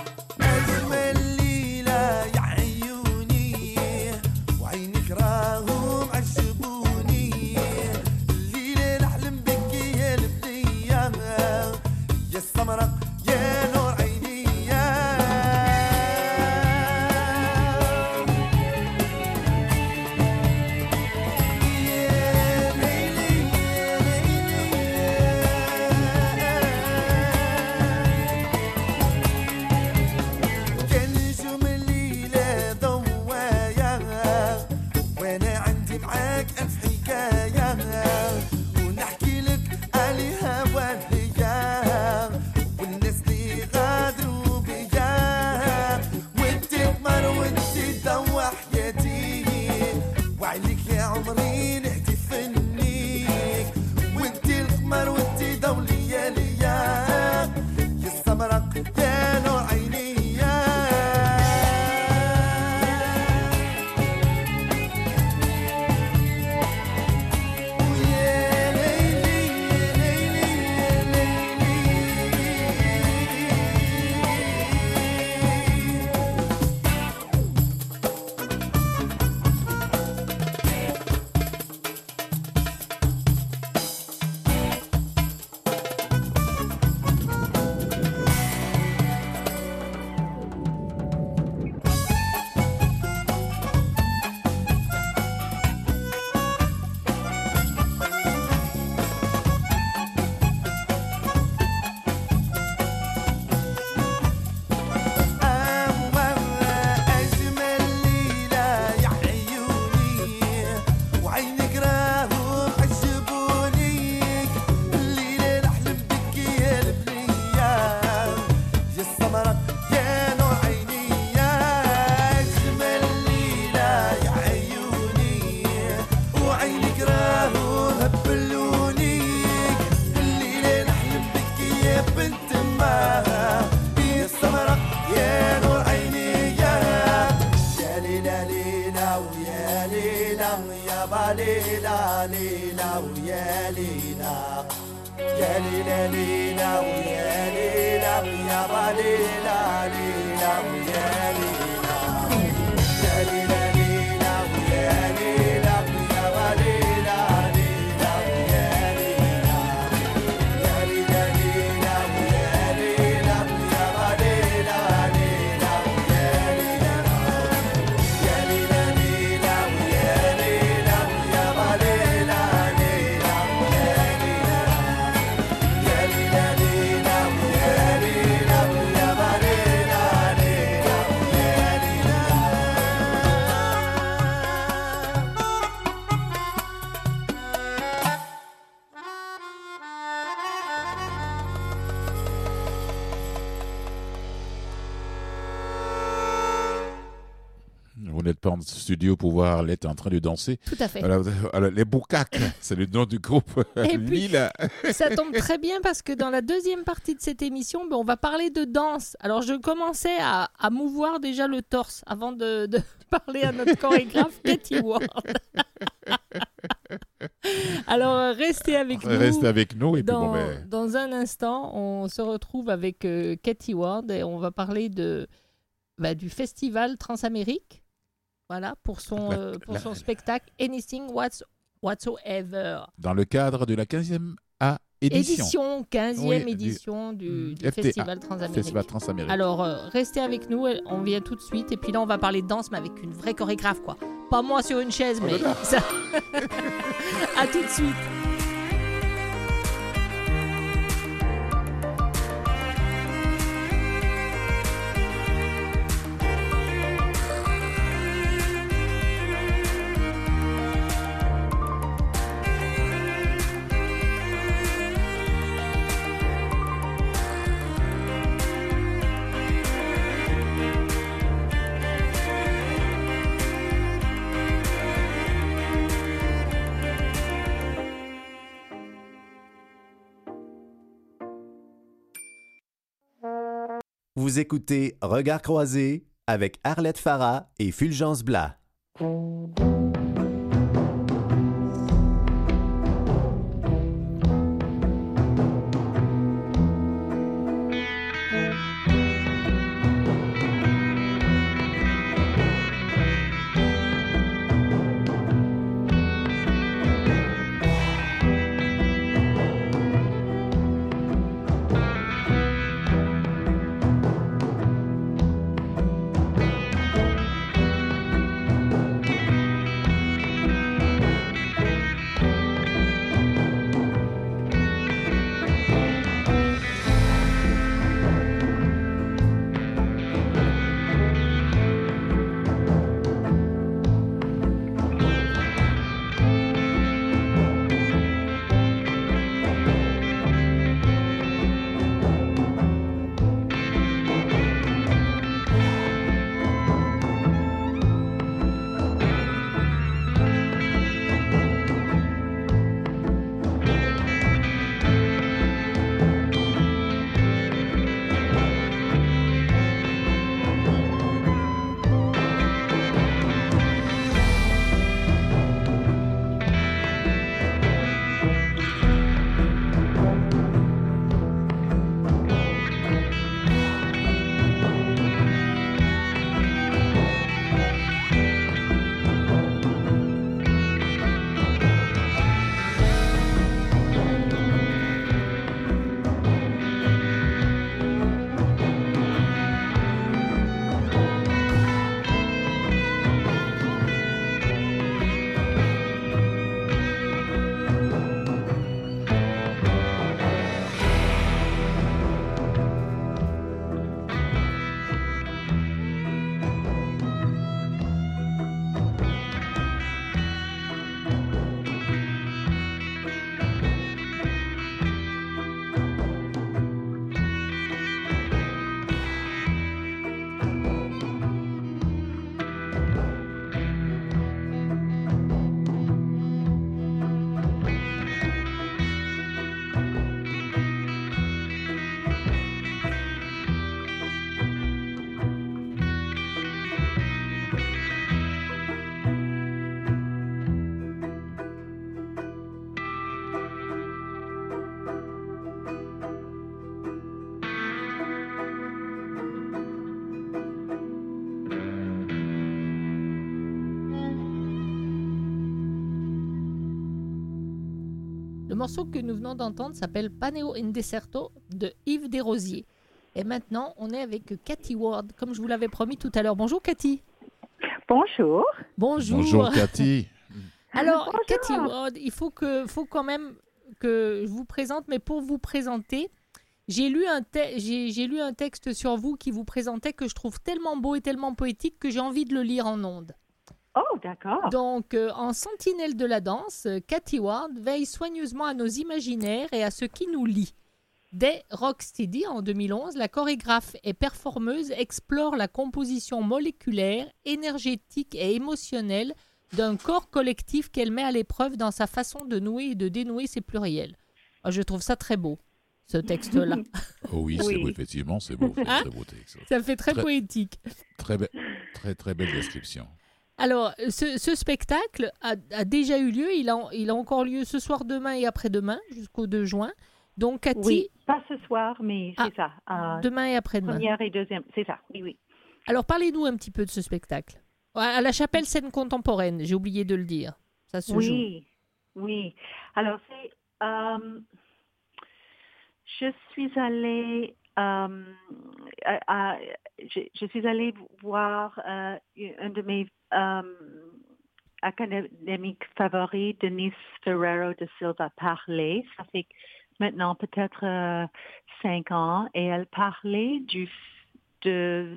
Speaker 1: Pas en studio pour voir l'être en train de danser.
Speaker 2: Tout à fait.
Speaker 1: Alors, alors, les Boucaques, c'est le nom du groupe.
Speaker 2: Et puis-. Ça tombe très bien parce que dans la deuxième partie de cette émission, ben, on va parler de danse. Alors je commençais à, à mouvoir déjà le torse avant de, de parler à notre chorégraphe Katie Ward. Alors restez avec nous.
Speaker 1: Reste avec nous et puis
Speaker 2: Dans,
Speaker 1: bon, ben,
Speaker 2: dans un instant, on se retrouve avec euh, Cathy Ward et on va parler de, bah, du festival Transamérique. Voilà, pour son,
Speaker 1: La-
Speaker 2: euh, pour
Speaker 1: la-
Speaker 2: son spectacle Anything What's, Whatsoever.
Speaker 1: dans le cadre de la 15e A édition.
Speaker 2: Édition, 15e
Speaker 1: Oui, du-
Speaker 2: édition du,
Speaker 1: Mm,
Speaker 2: du
Speaker 1: FTA,
Speaker 2: Festival Transamérique.
Speaker 1: Festival Transamérique.
Speaker 2: Alors, euh, restez avec nous, on vient tout de suite. Et puis là, on va parler de danse, mais avec une vraie chorégraphe, quoi. Pas moi sur une chaise,
Speaker 1: Oh
Speaker 2: mais ça. à tout de suite.
Speaker 6: Vous écoutez Regard croisé avec Arlette Farah et Fulgence Blas.
Speaker 2: Morceau que nous venons d'entendre s'appelle Paneo in Deserto de Yves Desrosiers. Et maintenant, on est avec Cathy Ward, comme je vous l'avais promis tout à l'heure. Bonjour Cathy.
Speaker 7: Bonjour.
Speaker 2: Bonjour.
Speaker 1: Bonjour Cathy.
Speaker 2: Alors,
Speaker 7: Bonjour.
Speaker 2: Cathy Ward, il faut, que, faut quand même que je vous présente, mais pour vous présenter, j'ai lu, un te- j'ai, j'ai lu un texte sur vous qui vous présentait que je trouve tellement beau et tellement poétique que j'ai envie de le lire en ondes.
Speaker 7: Oh, d'accord.
Speaker 2: Donc, euh, en sentinelle de la danse, euh, Cathy Ward veille soigneusement à nos imaginaires et à ce qui nous lie. Dès Rocksteady en 2011, la chorégraphe et performeuse explore la composition moléculaire, énergétique et émotionnelle d'un corps collectif qu'elle met à l'épreuve dans sa façon de nouer et de dénouer ses pluriels. Ah, je trouve ça très beau, ce texte-là.
Speaker 1: Oh oui, c'est
Speaker 7: Oui.
Speaker 1: beau, effectivement, c'est beau.
Speaker 2: Hein
Speaker 1: très beau texte.
Speaker 2: ça fait très
Speaker 1: Très-
Speaker 2: poétique.
Speaker 1: Très, be- très, très belle description.
Speaker 2: Alors, ce, ce spectacle a, a déjà eu lieu. Il a, il a encore lieu ce soir, demain et après-demain, jusqu'au 2 juin. Donc, Cathy,
Speaker 7: Oui, pas ce soir, mais
Speaker 2: Ah,
Speaker 7: c'est ça. euh,
Speaker 2: demain et après-demain.
Speaker 7: première et deuxième, c'est ça. Oui, oui.
Speaker 2: Alors, parlez-nous un petit peu de ce spectacle. À la chapelle scène contemporaine, j'ai oublié de le dire. Ça se joue.
Speaker 7: Oui, oui. Alors, c'est. euh, je suis allée. euh, à- à- je, je suis allée voir euh, un de mes euh, académiques favoris, Denise Ferrero de Silva, parler. Ça fait maintenant peut-être euh, cinq ans. Et elle parlait du, de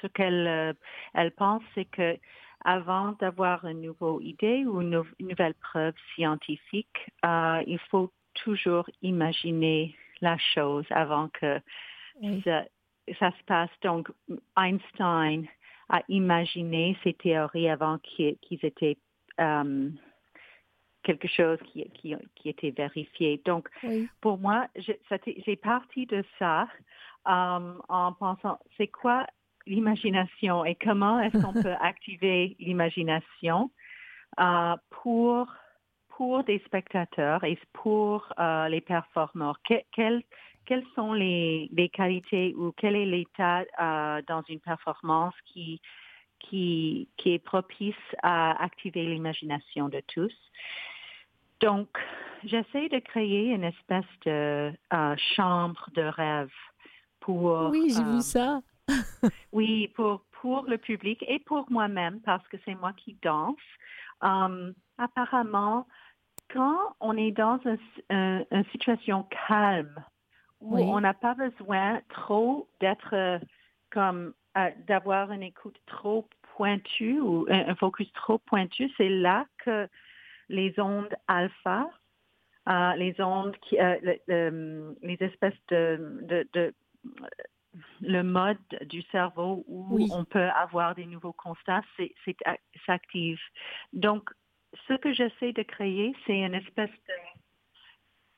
Speaker 7: ce qu'elle elle pense, c'est que avant d'avoir une nouvelle idée ou une, nou- une nouvelle preuve scientifique, euh, il faut toujours imaginer la chose avant que
Speaker 2: Oui.
Speaker 7: ça, ça se passe. Donc, Einstein a imaginé ces théories avant qu'ils étaient euh, quelque chose qui, qui, qui était vérifié. Donc,
Speaker 2: Oui.
Speaker 7: pour moi, j'ai parti de ça euh, en pensant, c'est quoi l'imagination et comment est-ce qu'on peut activer l'imagination euh, pour pour des spectateurs et pour les performeurs? Que- quelles sont les, les qualités ou quel est l'état euh, dans une performance qui, qui, qui est propice à activer l'imagination de tous? Donc, j'essaie de créer une espèce de euh, chambre de rêve pour...
Speaker 2: Oui, j'ai
Speaker 7: euh,
Speaker 2: vu ça.
Speaker 7: oui, pour, pour le public et pour moi-même, parce que c'est moi qui danse. Euh, apparemment, quand on est dans un- un- une situation calme, où
Speaker 2: Oui.
Speaker 7: on n'a pas besoin trop d'être euh, comme euh, d'avoir une écoute trop pointue ou un, focus trop pointu, c'est là que les ondes alpha, euh, les ondes qui, euh, le- le- les espèces de, de, de le mode du cerveau où
Speaker 2: Oui.
Speaker 7: on peut avoir des nouveaux constats, c'est, c'est ac- s'active. Donc, ce que j'essaie de créer, c'est une espèce de,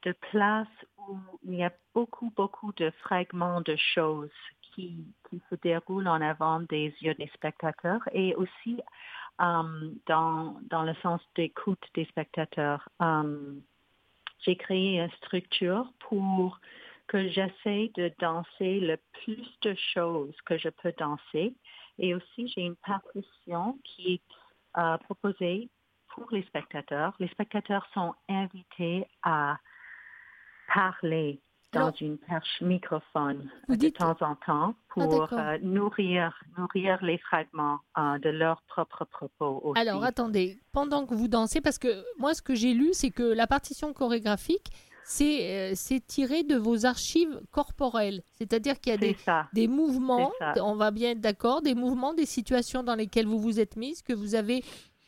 Speaker 7: de place où il y a beaucoup, beaucoup de fragments de choses qui, qui se déroulent en avant des yeux des spectateurs et aussi euh, dans, dans le sens d'écoute des spectateurs. Euh, j'ai créé une structure pour que j'essaie de danser le plus de choses que je peux danser. Et aussi, j'ai une partition qui est euh, proposée pour les spectateurs. Les spectateurs sont invités à parler dans
Speaker 2: Alors,
Speaker 7: une perche microphone
Speaker 2: vous
Speaker 7: de
Speaker 2: dites-
Speaker 7: temps en temps pour
Speaker 2: d'accord.
Speaker 7: euh, nourrir, nourrir les fragments euh, de leurs propres propos aussi.
Speaker 2: Alors attendez, pendant que vous dansez, parce que moi ce que j'ai lu, c'est que la partition chorégraphique, c'est euh, tiré de vos archives corporelles. C'est-à-dire qu'il y a des, des mouvements, on va bien être d'accord, des mouvements, des situations dans lesquelles vous vous êtes mise, que vous avez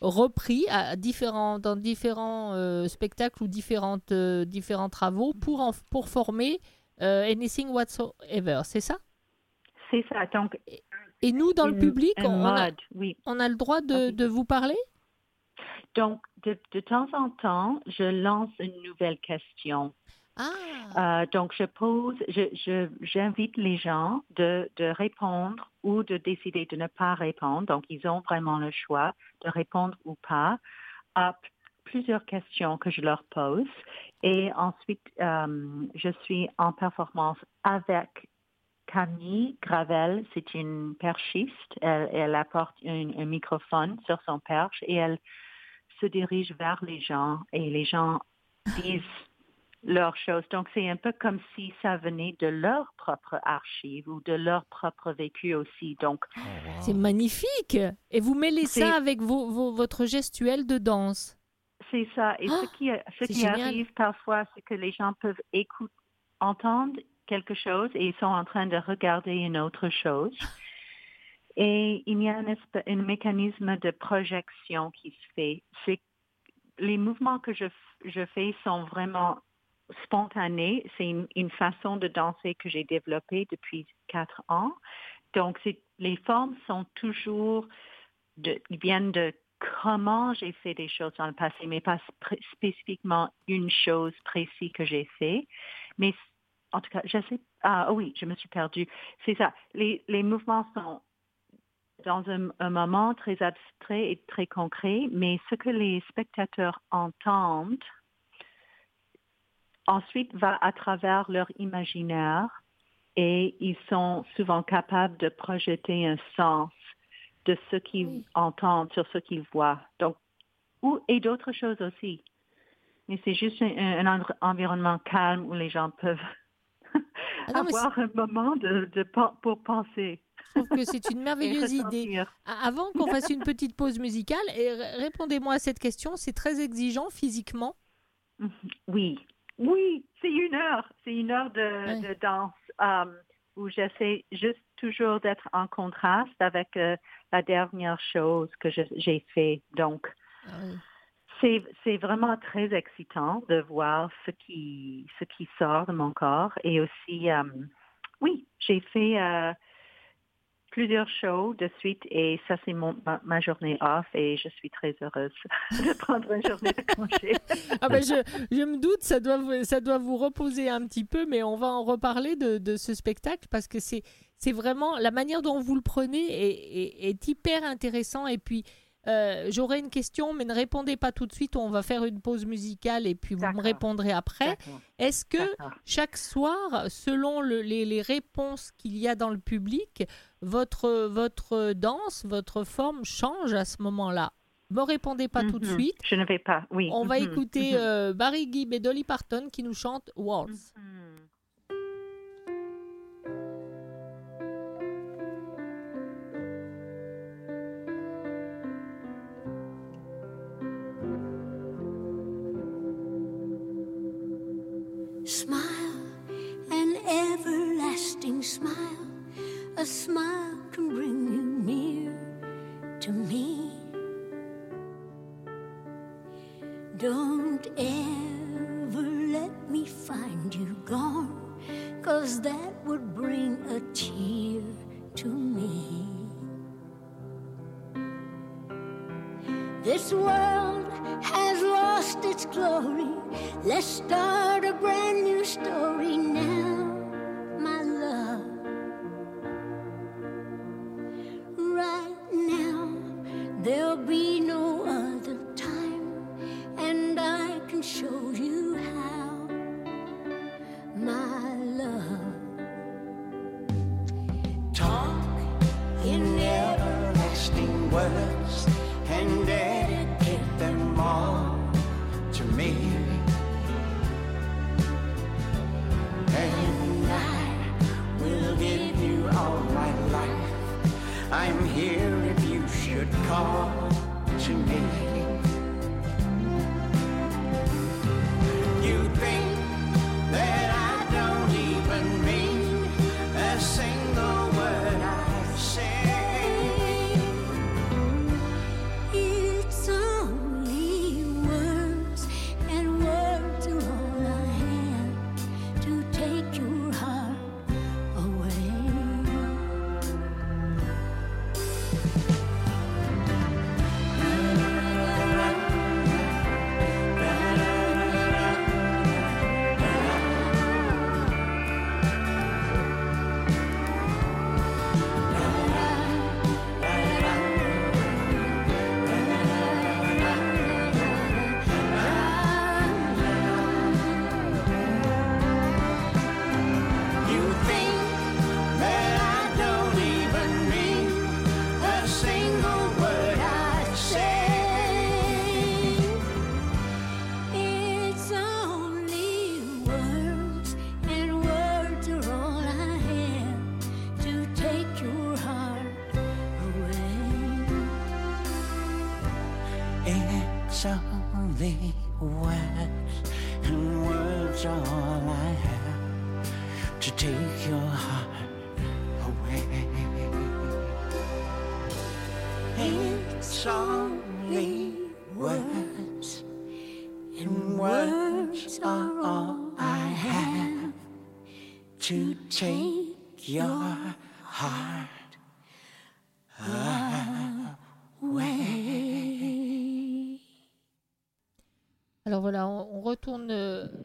Speaker 2: repris à différents, dans différents euh, spectacles ou différentes, euh, différents travaux pour, en- pour former euh, Anything Whatsoever, c'est ça?
Speaker 7: C'est ça. Donc,
Speaker 2: Et nous, dans le public, on a,
Speaker 7: oui.
Speaker 2: on a le droit de, de vous parler?
Speaker 7: Donc, de, de temps en temps, je lance une nouvelle question.
Speaker 2: Ah,
Speaker 7: Euh, donc, je pose, je, je- j'invite les gens de, de répondre ou de décider de ne pas répondre. Donc, ils ont vraiment le choix de répondre ou pas à plusieurs questions que je leur pose. Et ensuite, euh, je suis en performance avec Camille Gravel. C'est une perchiste. Elle, elle apporte un microphone sur son perche et elle se dirige vers les gens et les gens disent leurs choses. Donc, c'est un peu comme si ça venait de leur propre archive ou de leur propre vécu aussi. Donc,
Speaker 2: C'est magnifique. Et vous mêlez ça avec vos, vos- votre gestuelle de danse.
Speaker 7: c'est ça. Et
Speaker 2: Ah,
Speaker 7: ce qui, ce qui
Speaker 2: génial.
Speaker 7: arrive parfois, c'est que les gens peuvent écouter, entendre quelque chose et ils sont en train de regarder une autre chose. Et il y a un, un mécanisme de projection qui se fait. C'est les mouvements que je, f- je fais sont vraiment spontanés. C'est une, façon de danser que j'ai développée depuis quatre ans. Donc, les formes sont toujours, de, viennent de comment j'ai fait des choses dans le passé, mais pas spé- spécifiquement une chose précise que j'ai fait. Mais en tout cas, je sais. Ah oui, je me suis perdue. C'est ça. Les, les mouvements sont dans un moment très abstrait et très concret, mais ce que les spectateurs entendent ensuite va à travers leur imaginaire et ils sont souvent capables de projeter un sens de ce qu'ils entendent sur ce qu'ils voient. Donc, ou, et d'autres choses aussi. Mais c'est juste un, un en- environnement calme où les gens peuvent
Speaker 2: Ah non,
Speaker 7: avoir un moment de, de pen- pour penser.
Speaker 2: Je trouve que c'est une merveilleuse idée. Avant qu'on fasse une petite pause musicale, répondez-moi à cette question, c'est très exigeant physiquement?
Speaker 7: Oui, oui, c'est une heure. C'est une heure de, danse euh, où j'essaie juste toujours d'être en contraste avec euh, la dernière chose que j'ai fait. Donc,
Speaker 2: Ah oui.
Speaker 7: c'est vraiment très excitant de voir ce qui, ce qui sort de mon corps. Et aussi, euh, oui, j'ai fait plusieurs shows de suite et ça, c'est ma, journée off et je suis très heureuse de prendre une journée de congé.
Speaker 2: Ah ben je, je me doute, ça doit, ça doit vous reposer un petit peu, mais on va en reparler de, de ce spectacle parce que c'est c'est vraiment la manière dont vous le prenez est, est- est hyper intéressant. Et puis, euh, j'aurais une question, mais ne répondez pas tout de suite. On va faire une pause musicale et puis vous me répondrez après. Est-ce que chaque soir, selon le- les, les réponses qu'il y a dans le public, votre, votre danse, votre forme change à ce moment-là? Me répondez pas tout de
Speaker 7: Mhm.
Speaker 2: suite.
Speaker 7: Je ne vais pas, oui.
Speaker 2: On va
Speaker 7: Mhm,
Speaker 2: écouter
Speaker 7: mhm.
Speaker 2: euh, Barry Gibb et Dolly Parton qui nous chantent Waltz.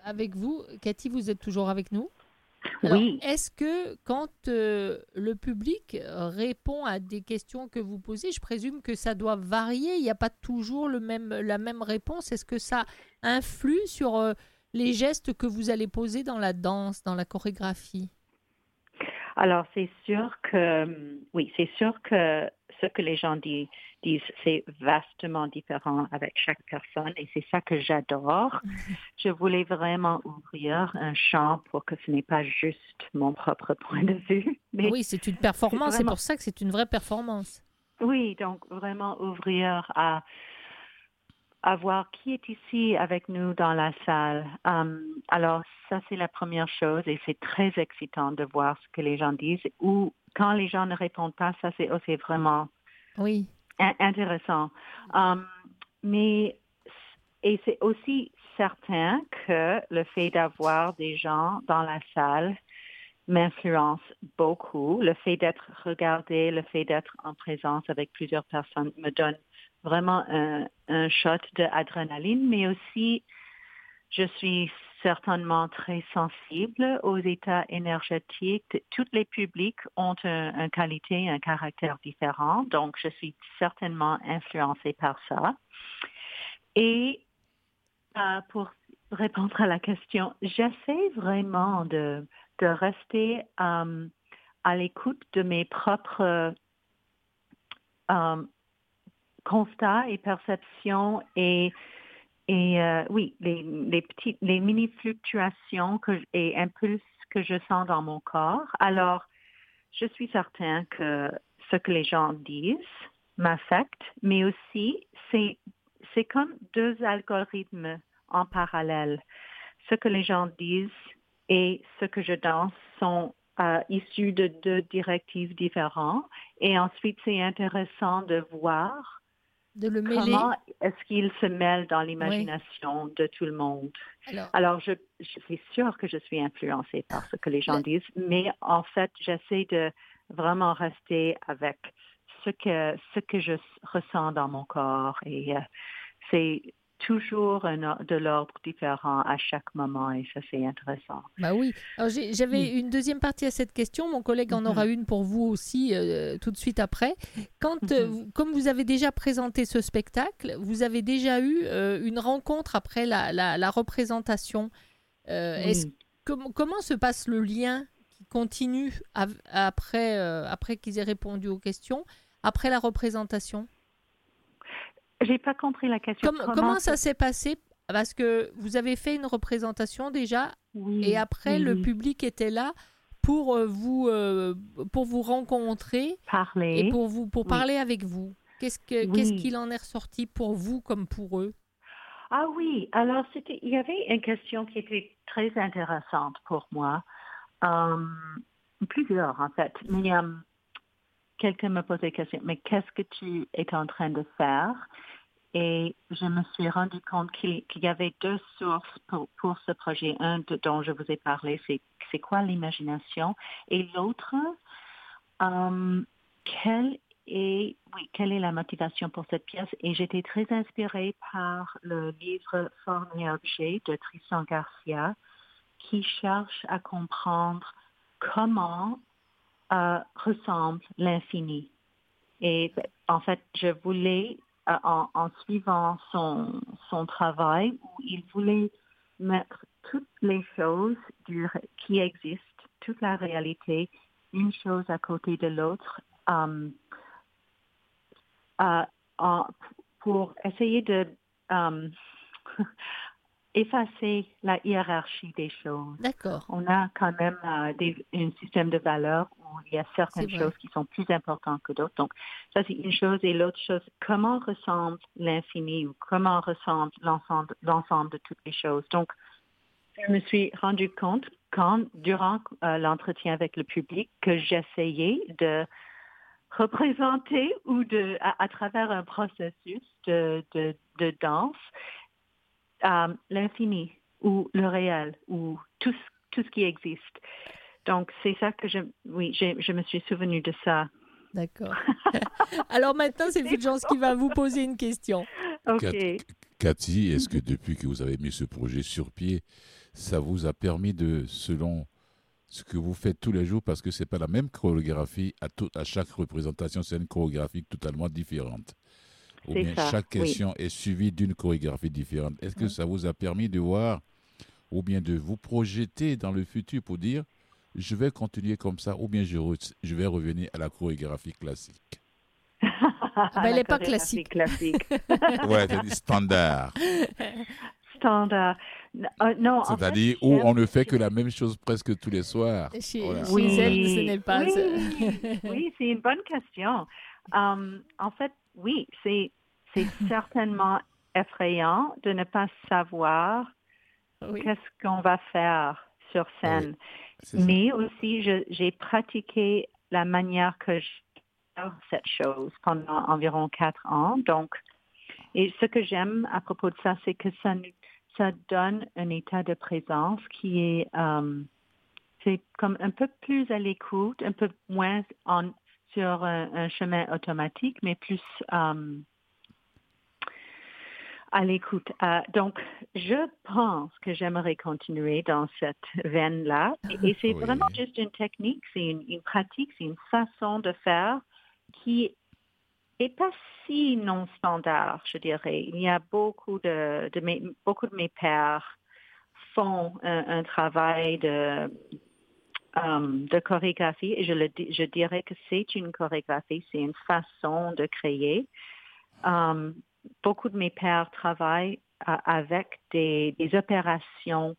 Speaker 2: Avec vous. Cathy, vous êtes toujours avec nous? Alors,
Speaker 7: Oui.
Speaker 2: Est-ce que quand euh, le public répond à des questions que vous posez, je présume que ça doit varier, il n'y a pas toujours le même, la même réponse. Est-ce que ça influe sur euh, les gestes que vous allez poser dans la danse, dans la chorégraphie?
Speaker 7: Alors, c'est sûr que, oui, c'est sûr que ce que les gens disent, disent c'est vastement différent avec chaque personne et c'est ça que j'adore. Je voulais vraiment ouvrir un champ pour que ce n'est pas juste mon propre point de vue. Mais
Speaker 2: Oui, c'est une performance, c'est
Speaker 7: vraiment-
Speaker 2: pour ça que c'est une vraie performance.
Speaker 7: oui, donc vraiment ouvrir à, à voir qui est ici avec nous dans la salle. Hum, alors, ça, c'est la première chose et c'est très excitant de voir ce que les gens disent. Ou quand les gens ne répondent pas, ça, c'est aussi vraiment
Speaker 2: Oui.
Speaker 7: in- intéressant. Hum, mais et c'est aussi certain que le fait d'avoir des gens dans la salle m'influence beaucoup. Le fait d'être regardé, le fait d'être en présence avec plusieurs personnes me donne vraiment un, un shot d'adrénaline, mais aussi je suis certainement très sensible aux états énergétiques. Tous les publics ont un- une qualité, un caractère différent, donc je suis certainement influencée par ça. Et euh, pour répondre à la question, j'essaie vraiment de, de rester euh, à l'écoute de mes propres euh, constats et perceptions et et euh, oui, les, les petites, les mini fluctuations que, et impulses que je sens dans mon corps. Alors, je suis certain que ce que les gens disent m'affecte, mais aussi c'est c'est comme deux algorithmes en parallèle. Ce que les gens disent et ce que je danse sont euh, issus de deux directives différentes. Et ensuite, c'est intéressant de voir
Speaker 2: De le mêler.
Speaker 7: comment est-ce qu'il se mêle dans l'imagination de tout le monde?
Speaker 2: Alors,
Speaker 7: Alors, je, je suis sûre que je suis influencée par ce que les gens
Speaker 2: Le-
Speaker 7: disent, mais en fait, j'essaie de vraiment rester avec ce que, ce que je ressens dans mon corps. Et euh, c'est toujours un de l'ordre différent à chaque moment, et ça, c'est intéressant.
Speaker 2: Bah oui. J'avais une deuxième partie à cette question. Mon collègue en
Speaker 7: Mhm.
Speaker 2: aura une pour vous aussi euh, tout de suite après. Quand, euh,
Speaker 7: Mhm.
Speaker 2: vous- comme vous avez déjà présenté ce spectacle, vous avez déjà eu euh, une rencontre après la, la- la représentation. Comment se passe le lien qui continue après qu'ils aient répondu aux questions, après la représentation?
Speaker 7: J'ai pas compris la question.
Speaker 2: Comme- comment, ça s'est passé? Parce que vous avez fait une représentation déjà
Speaker 7: Oui,
Speaker 2: et après,
Speaker 7: oui,
Speaker 2: le public était là pour euh, vous, euh, pour vous rencontrer
Speaker 7: parler.
Speaker 2: et pour, vous, pour
Speaker 7: Oui.
Speaker 2: parler avec vous. Qu'est-ce que- qu'est-ce qu'il en est ressorti pour vous comme pour eux?
Speaker 7: Ah oui, alors c'était, il y avait une question qui était très intéressante pour moi. Euh, plusieurs en fait. Mais euh, quelqu'un me posait la question, mais qu'est-ce que tu es en train de faire? Et je me suis rendu compte qu'il, y avait deux sources pour, pour ce projet. Un dont je vous ai parlé, c'est, quoi l'imagination? Et l'autre, euh, quelle est, quelle est la motivation pour cette pièce? Et j'étais très inspirée par le livre Forme et objet de Tristan Garcia, qui cherche à comprendre comment euh, ressemble l'infini. Et ben, en fait, je voulais, euh, en, suivant son, son travail, où il voulait mettre toutes les choses qui existent, toute la réalité, une chose à côté de l'autre, euh, pour essayer de effacer la hiérarchie des choses.
Speaker 2: D'accord.
Speaker 7: On a quand même euh, des, un système de valeurs où il y a certaines choses qui sont plus importantes que d'autres. Donc, ça, c'est une chose. Et l'autre chose, comment ressemble l'infini ou comment ressemble l'ensemble, l'ensemble de toutes les choses? Donc, je me suis rendu compte quand, durant euh, l'entretien avec le public, que j'essayais de représenter ou de, à, à travers un processus de, de, de danse, euh, l'infini ou le réel ou tout, ce- tout ce qui existe. Donc, c'est ça que je, oui, je me suis souvenu de ça.
Speaker 2: D'accord. Alors maintenant, c'est Fulgence qui va vous poser une question.
Speaker 7: OK.
Speaker 1: Cat- Cathy, est-ce que depuis que vous avez mis ce projet sur pied, ça vous a permis de, selon ce que vous faites tous les jours, parce que c'est pas la même chorégraphie à, tout, à chaque représentation, c'est une chorégraphie totalement différente. Ou
Speaker 7: C'est
Speaker 1: bien
Speaker 7: ça,
Speaker 1: chaque
Speaker 7: oui.
Speaker 1: question est suivie d'une chorégraphie différente. Est-ce que ça vous a permis de voir, ou bien de vous projeter dans le futur pour dire, je vais continuer comme ça, ou bien je, vais revenir à la chorégraphie classique?
Speaker 2: Ben, elle
Speaker 7: La
Speaker 2: est pas classique.
Speaker 7: classique.
Speaker 1: Ouais, c'est-à-dire standard.
Speaker 7: Standard. Euh, non, en fait,
Speaker 1: C'est-à-dire où on ne fait que la même chose presque tous les soirs.
Speaker 2: Chez,
Speaker 1: Voilà.
Speaker 2: chez
Speaker 7: Oui.
Speaker 2: elle, ce n'est pas.
Speaker 7: Oui, oui, c'est une bonne question. Um, en fait, oui, c'est c'est certainement effrayant de ne pas savoir
Speaker 2: Oui.
Speaker 7: qu'est-ce qu'on va faire sur scène. Mais aussi, j'ai pratiqué la manière que je fais cette chose pendant environ quatre ans. Donc, et ce que j'aime à propos de ça, c'est que ça, ça donne un état de présence qui est, euh, c'est comme un peu plus à l'écoute, un peu moins en, sur un, un chemin automatique, mais plus euh, à l'écoute. Euh, donc, je pense que j'aimerais continuer dans cette veine-là. Et, et c'est
Speaker 1: Oui.
Speaker 7: vraiment juste une technique, c'est une, une pratique, c'est une façon de faire qui est pas si non standard, je dirais. Il y a beaucoup de, de mes, beaucoup de mes pères font un, un travail de euh, de chorégraphie et je, dirais que c'est une chorégraphie, c'est une façon de créer. Euh, beaucoup de mes pères travaillent euh, avec des, des opérations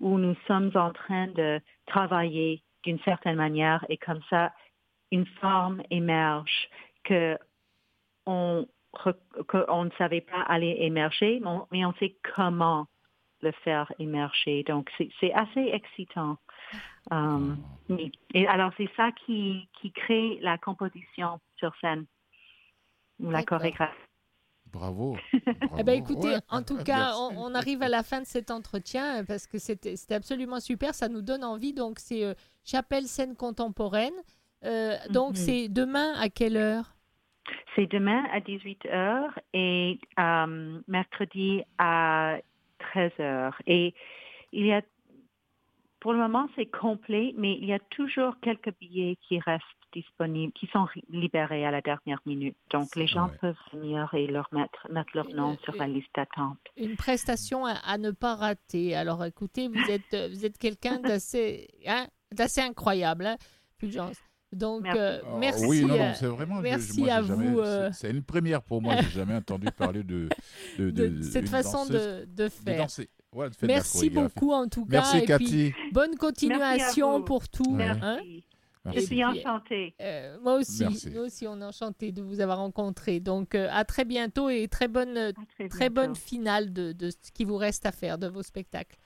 Speaker 7: où nous sommes en train de travailler d'une certaine manière et comme ça, une forme émerge que on, re- que on ne savait pas aller émerger, mais on, sait comment le faire émerger. Donc, c'est assez excitant. Euh, oui. Et alors, c'est ça qui, qui crée la composition sur scène, ou la chorégraphie.
Speaker 1: Bravo.
Speaker 2: Eh ben, écoutez,
Speaker 1: Ouais.
Speaker 2: en tout cas, on, on arrive à la fin de cet entretien euh, parce que c'était c'était absolument super. Ça nous donne envie. Donc, c'est euh, Chapelle Scène Contemporaine. Euh, Donc,
Speaker 7: Mhm.
Speaker 2: c'est demain à quelle heure?
Speaker 7: C'est demain à 18h et euh, mercredi à 13h. Et il y a, pour le moment, c'est complet, mais il y a toujours quelques billets qui restent disponibles, qui sont libérés à la dernière minute. Donc, les gens
Speaker 1: Ouais.
Speaker 7: peuvent venir et leur mettre, mettre leur nom
Speaker 2: Euh,
Speaker 7: sur la liste d'attente.
Speaker 2: Une prestation à, à ne pas rater. Alors, écoutez, vous êtes, vous êtes quelqu'un d'assez hein, d'assez incroyable, hein, Fulgence. Donc,
Speaker 7: Merci.
Speaker 2: euh,
Speaker 1: Ah,
Speaker 2: merci.
Speaker 1: oui, non, non, c'est vraiment.
Speaker 2: merci
Speaker 1: moi,
Speaker 2: à
Speaker 1: jamais-
Speaker 2: vous,
Speaker 1: c'est-
Speaker 2: euh,
Speaker 1: C'est une première pour moi. J'ai jamais entendu parler de, de,
Speaker 2: de,
Speaker 1: de-
Speaker 2: cette façon
Speaker 1: danseuse
Speaker 2: de, de
Speaker 1: de
Speaker 2: faire.
Speaker 1: danser. Ouais,
Speaker 2: Merci beaucoup en tout cas.
Speaker 1: Merci
Speaker 2: et puis,
Speaker 1: Cathy.
Speaker 2: bonne continuation pour tout.
Speaker 7: Merci.
Speaker 2: hein.
Speaker 7: Je suis
Speaker 2: puis,
Speaker 7: enchantée.
Speaker 2: Euh, moi aussi,
Speaker 1: Merci.
Speaker 2: nous aussi, on est enchanté de vous avoir rencontré. Donc, euh, à très bientôt et très bonne,
Speaker 7: très,
Speaker 2: bonne finale de, de ce qui vous reste à faire de vos spectacles.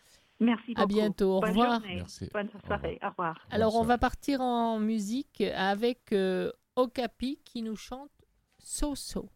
Speaker 7: Merci beaucoup.
Speaker 2: À bientôt. Au
Speaker 7: Bonne
Speaker 2: revoir.
Speaker 1: Merci.
Speaker 7: Bonne soirée. Au revoir.
Speaker 2: Alors, on va partir en musique avec euh, Okapi qui nous chante So So.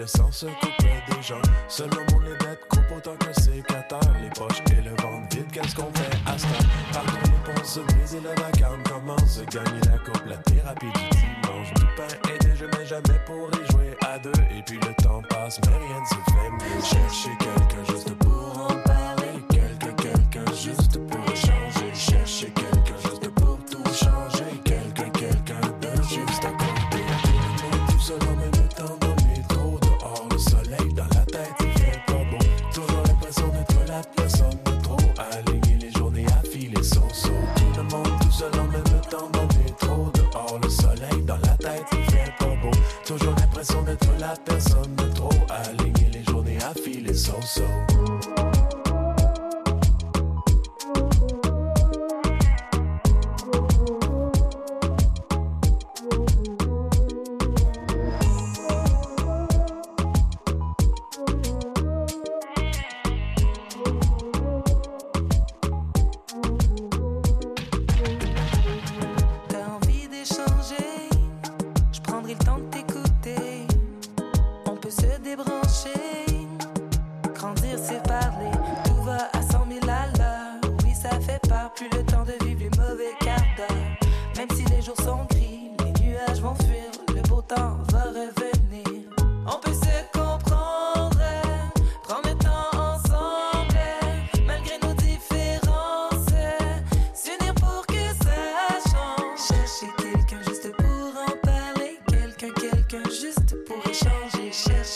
Speaker 8: le sang se coupait des gens. Selon mon lunette, coupe autant qu'un sécateur. Les poches et le ventre vide, qu'est-ce qu'on fait à ce temps? Pardon, les ponts se brisent et le vacarme commence. Gagner la coupe, la thérapie du dimanche. Du pain et des jeux, mais jamais pour y jouer à deux. Et puis le temps passe, mais rien ne se fait mieux. Chercher quelqu'un juste pour en parler. Quelqu'un, quelqu'un juste pour
Speaker 2: atenção.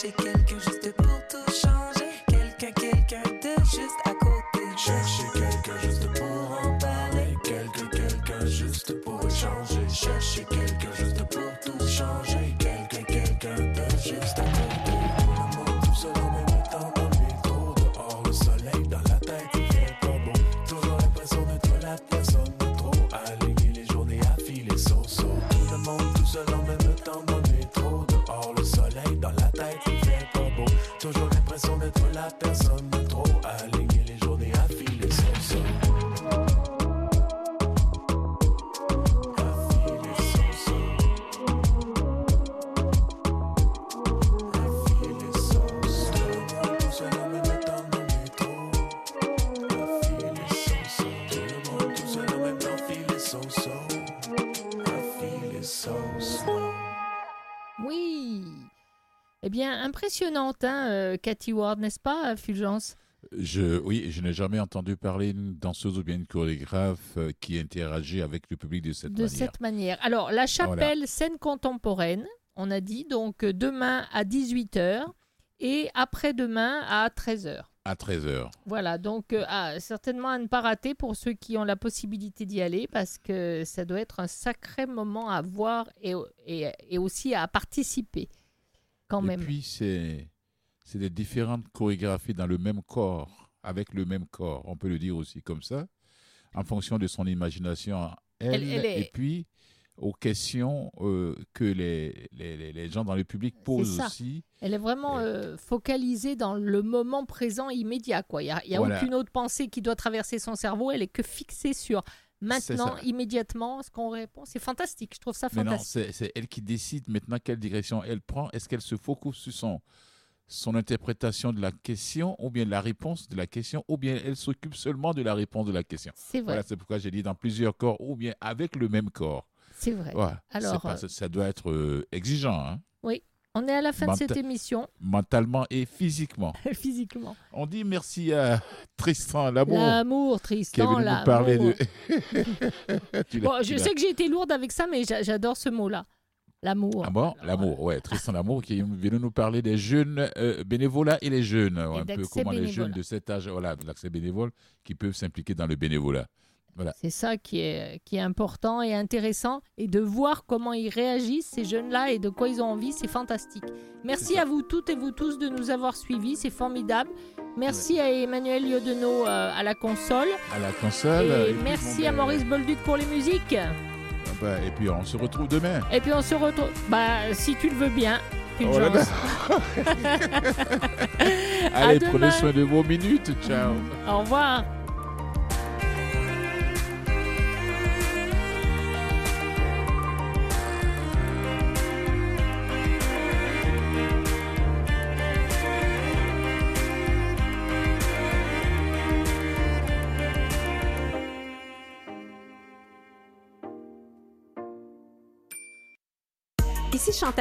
Speaker 2: Mexican. Impressionnante, hein, euh, Cathy Ward, n'est-ce pas, Fulgence?
Speaker 1: Je, oui, je n'ai jamais entendu parler d'une danseuse ou bien une chorégraphe euh, qui interagit avec le public de cette
Speaker 2: De
Speaker 1: manière.
Speaker 2: cette manière. Alors, la chapelle scène contemporaine, on a dit, donc euh, demain à 18h et après-demain à 13h.
Speaker 1: À 13h.
Speaker 2: Voilà, donc euh, ah, certainement à ne pas rater pour ceux qui ont la possibilité d'y aller parce que ça doit être un sacré moment à voir et, et, et aussi à participer quand
Speaker 1: Et
Speaker 2: même.
Speaker 1: puis, c'est c'est des différentes chorégraphies dans le même corps, avec le même corps, on peut le dire aussi comme ça, en fonction de son imagination, elle,
Speaker 2: Elle- elle est-
Speaker 1: et puis aux questions euh, que les, les, les- gens dans le public posent aussi.
Speaker 2: Elle est vraiment euh, focalisée dans le moment présent immédiat. quoi. Il n'y a, y a
Speaker 1: Voilà.
Speaker 2: aucune autre pensée qui doit traverser son cerveau. Elle est que fixée sur maintenant, immédiatement, ce qu'on répond. C'est fantastique. Je trouve ça fantastique.
Speaker 1: c'est elle qui décide maintenant quelle direction elle prend. Est-ce qu'elle se focus sur son, son interprétation de la question, ou bien la réponse de la question, ou bien elle s'occupe seulement de la réponse de la question?
Speaker 2: C'est vrai.
Speaker 1: Voilà, c'est pourquoi j'ai dit dans plusieurs corps, ou bien avec le même corps.
Speaker 2: C'est vrai.
Speaker 1: C'est
Speaker 2: Alors,
Speaker 1: pas-
Speaker 2: euh,
Speaker 1: ça, ça doit être euh, exigeant, hein,
Speaker 2: Oui, on est à la fin de cette émission,
Speaker 1: mentalement et physiquement.
Speaker 2: physiquement.
Speaker 1: On dit merci à Tristan Lamour.
Speaker 2: L'amour,
Speaker 1: qui est
Speaker 2: Tristan,
Speaker 1: venu nous parler de.
Speaker 2: Bon, je sais que j'ai été lourde avec ça, mais j'a- j'adore ce mot-là. L'amour.
Speaker 1: Ah bon? L'amour, ouais. Tristan Lamour qui est venu nous parler des jeunes euh, bénévolats et les jeunes. un peu comment les jeunes de cet âge, voilà, de l'accès bénévole, qui peuvent s'impliquer dans le bénévolat. Voilà.
Speaker 2: C'est ça qui est, qui est important et intéressant. Et de voir comment ils réagissent, ces jeunes-là, et de quoi ils ont envie, c'est fantastique. Merci à vous toutes et vous tous de nous avoir suivis, c'est formidable. Merci à Emmanuel Yodenot euh, à la console.
Speaker 1: À la console.
Speaker 2: Et,
Speaker 1: et puis,
Speaker 2: merci à Maurice Bolduc pour les musiques.
Speaker 1: bah, et puis on se retrouve demain.
Speaker 2: Et puis on se retrouve, bah, si tu le veux bien.
Speaker 1: Oh là là. Allez, prenez soin de vos minutes. Ciao.
Speaker 2: Au revoir.
Speaker 9: Ici Chantal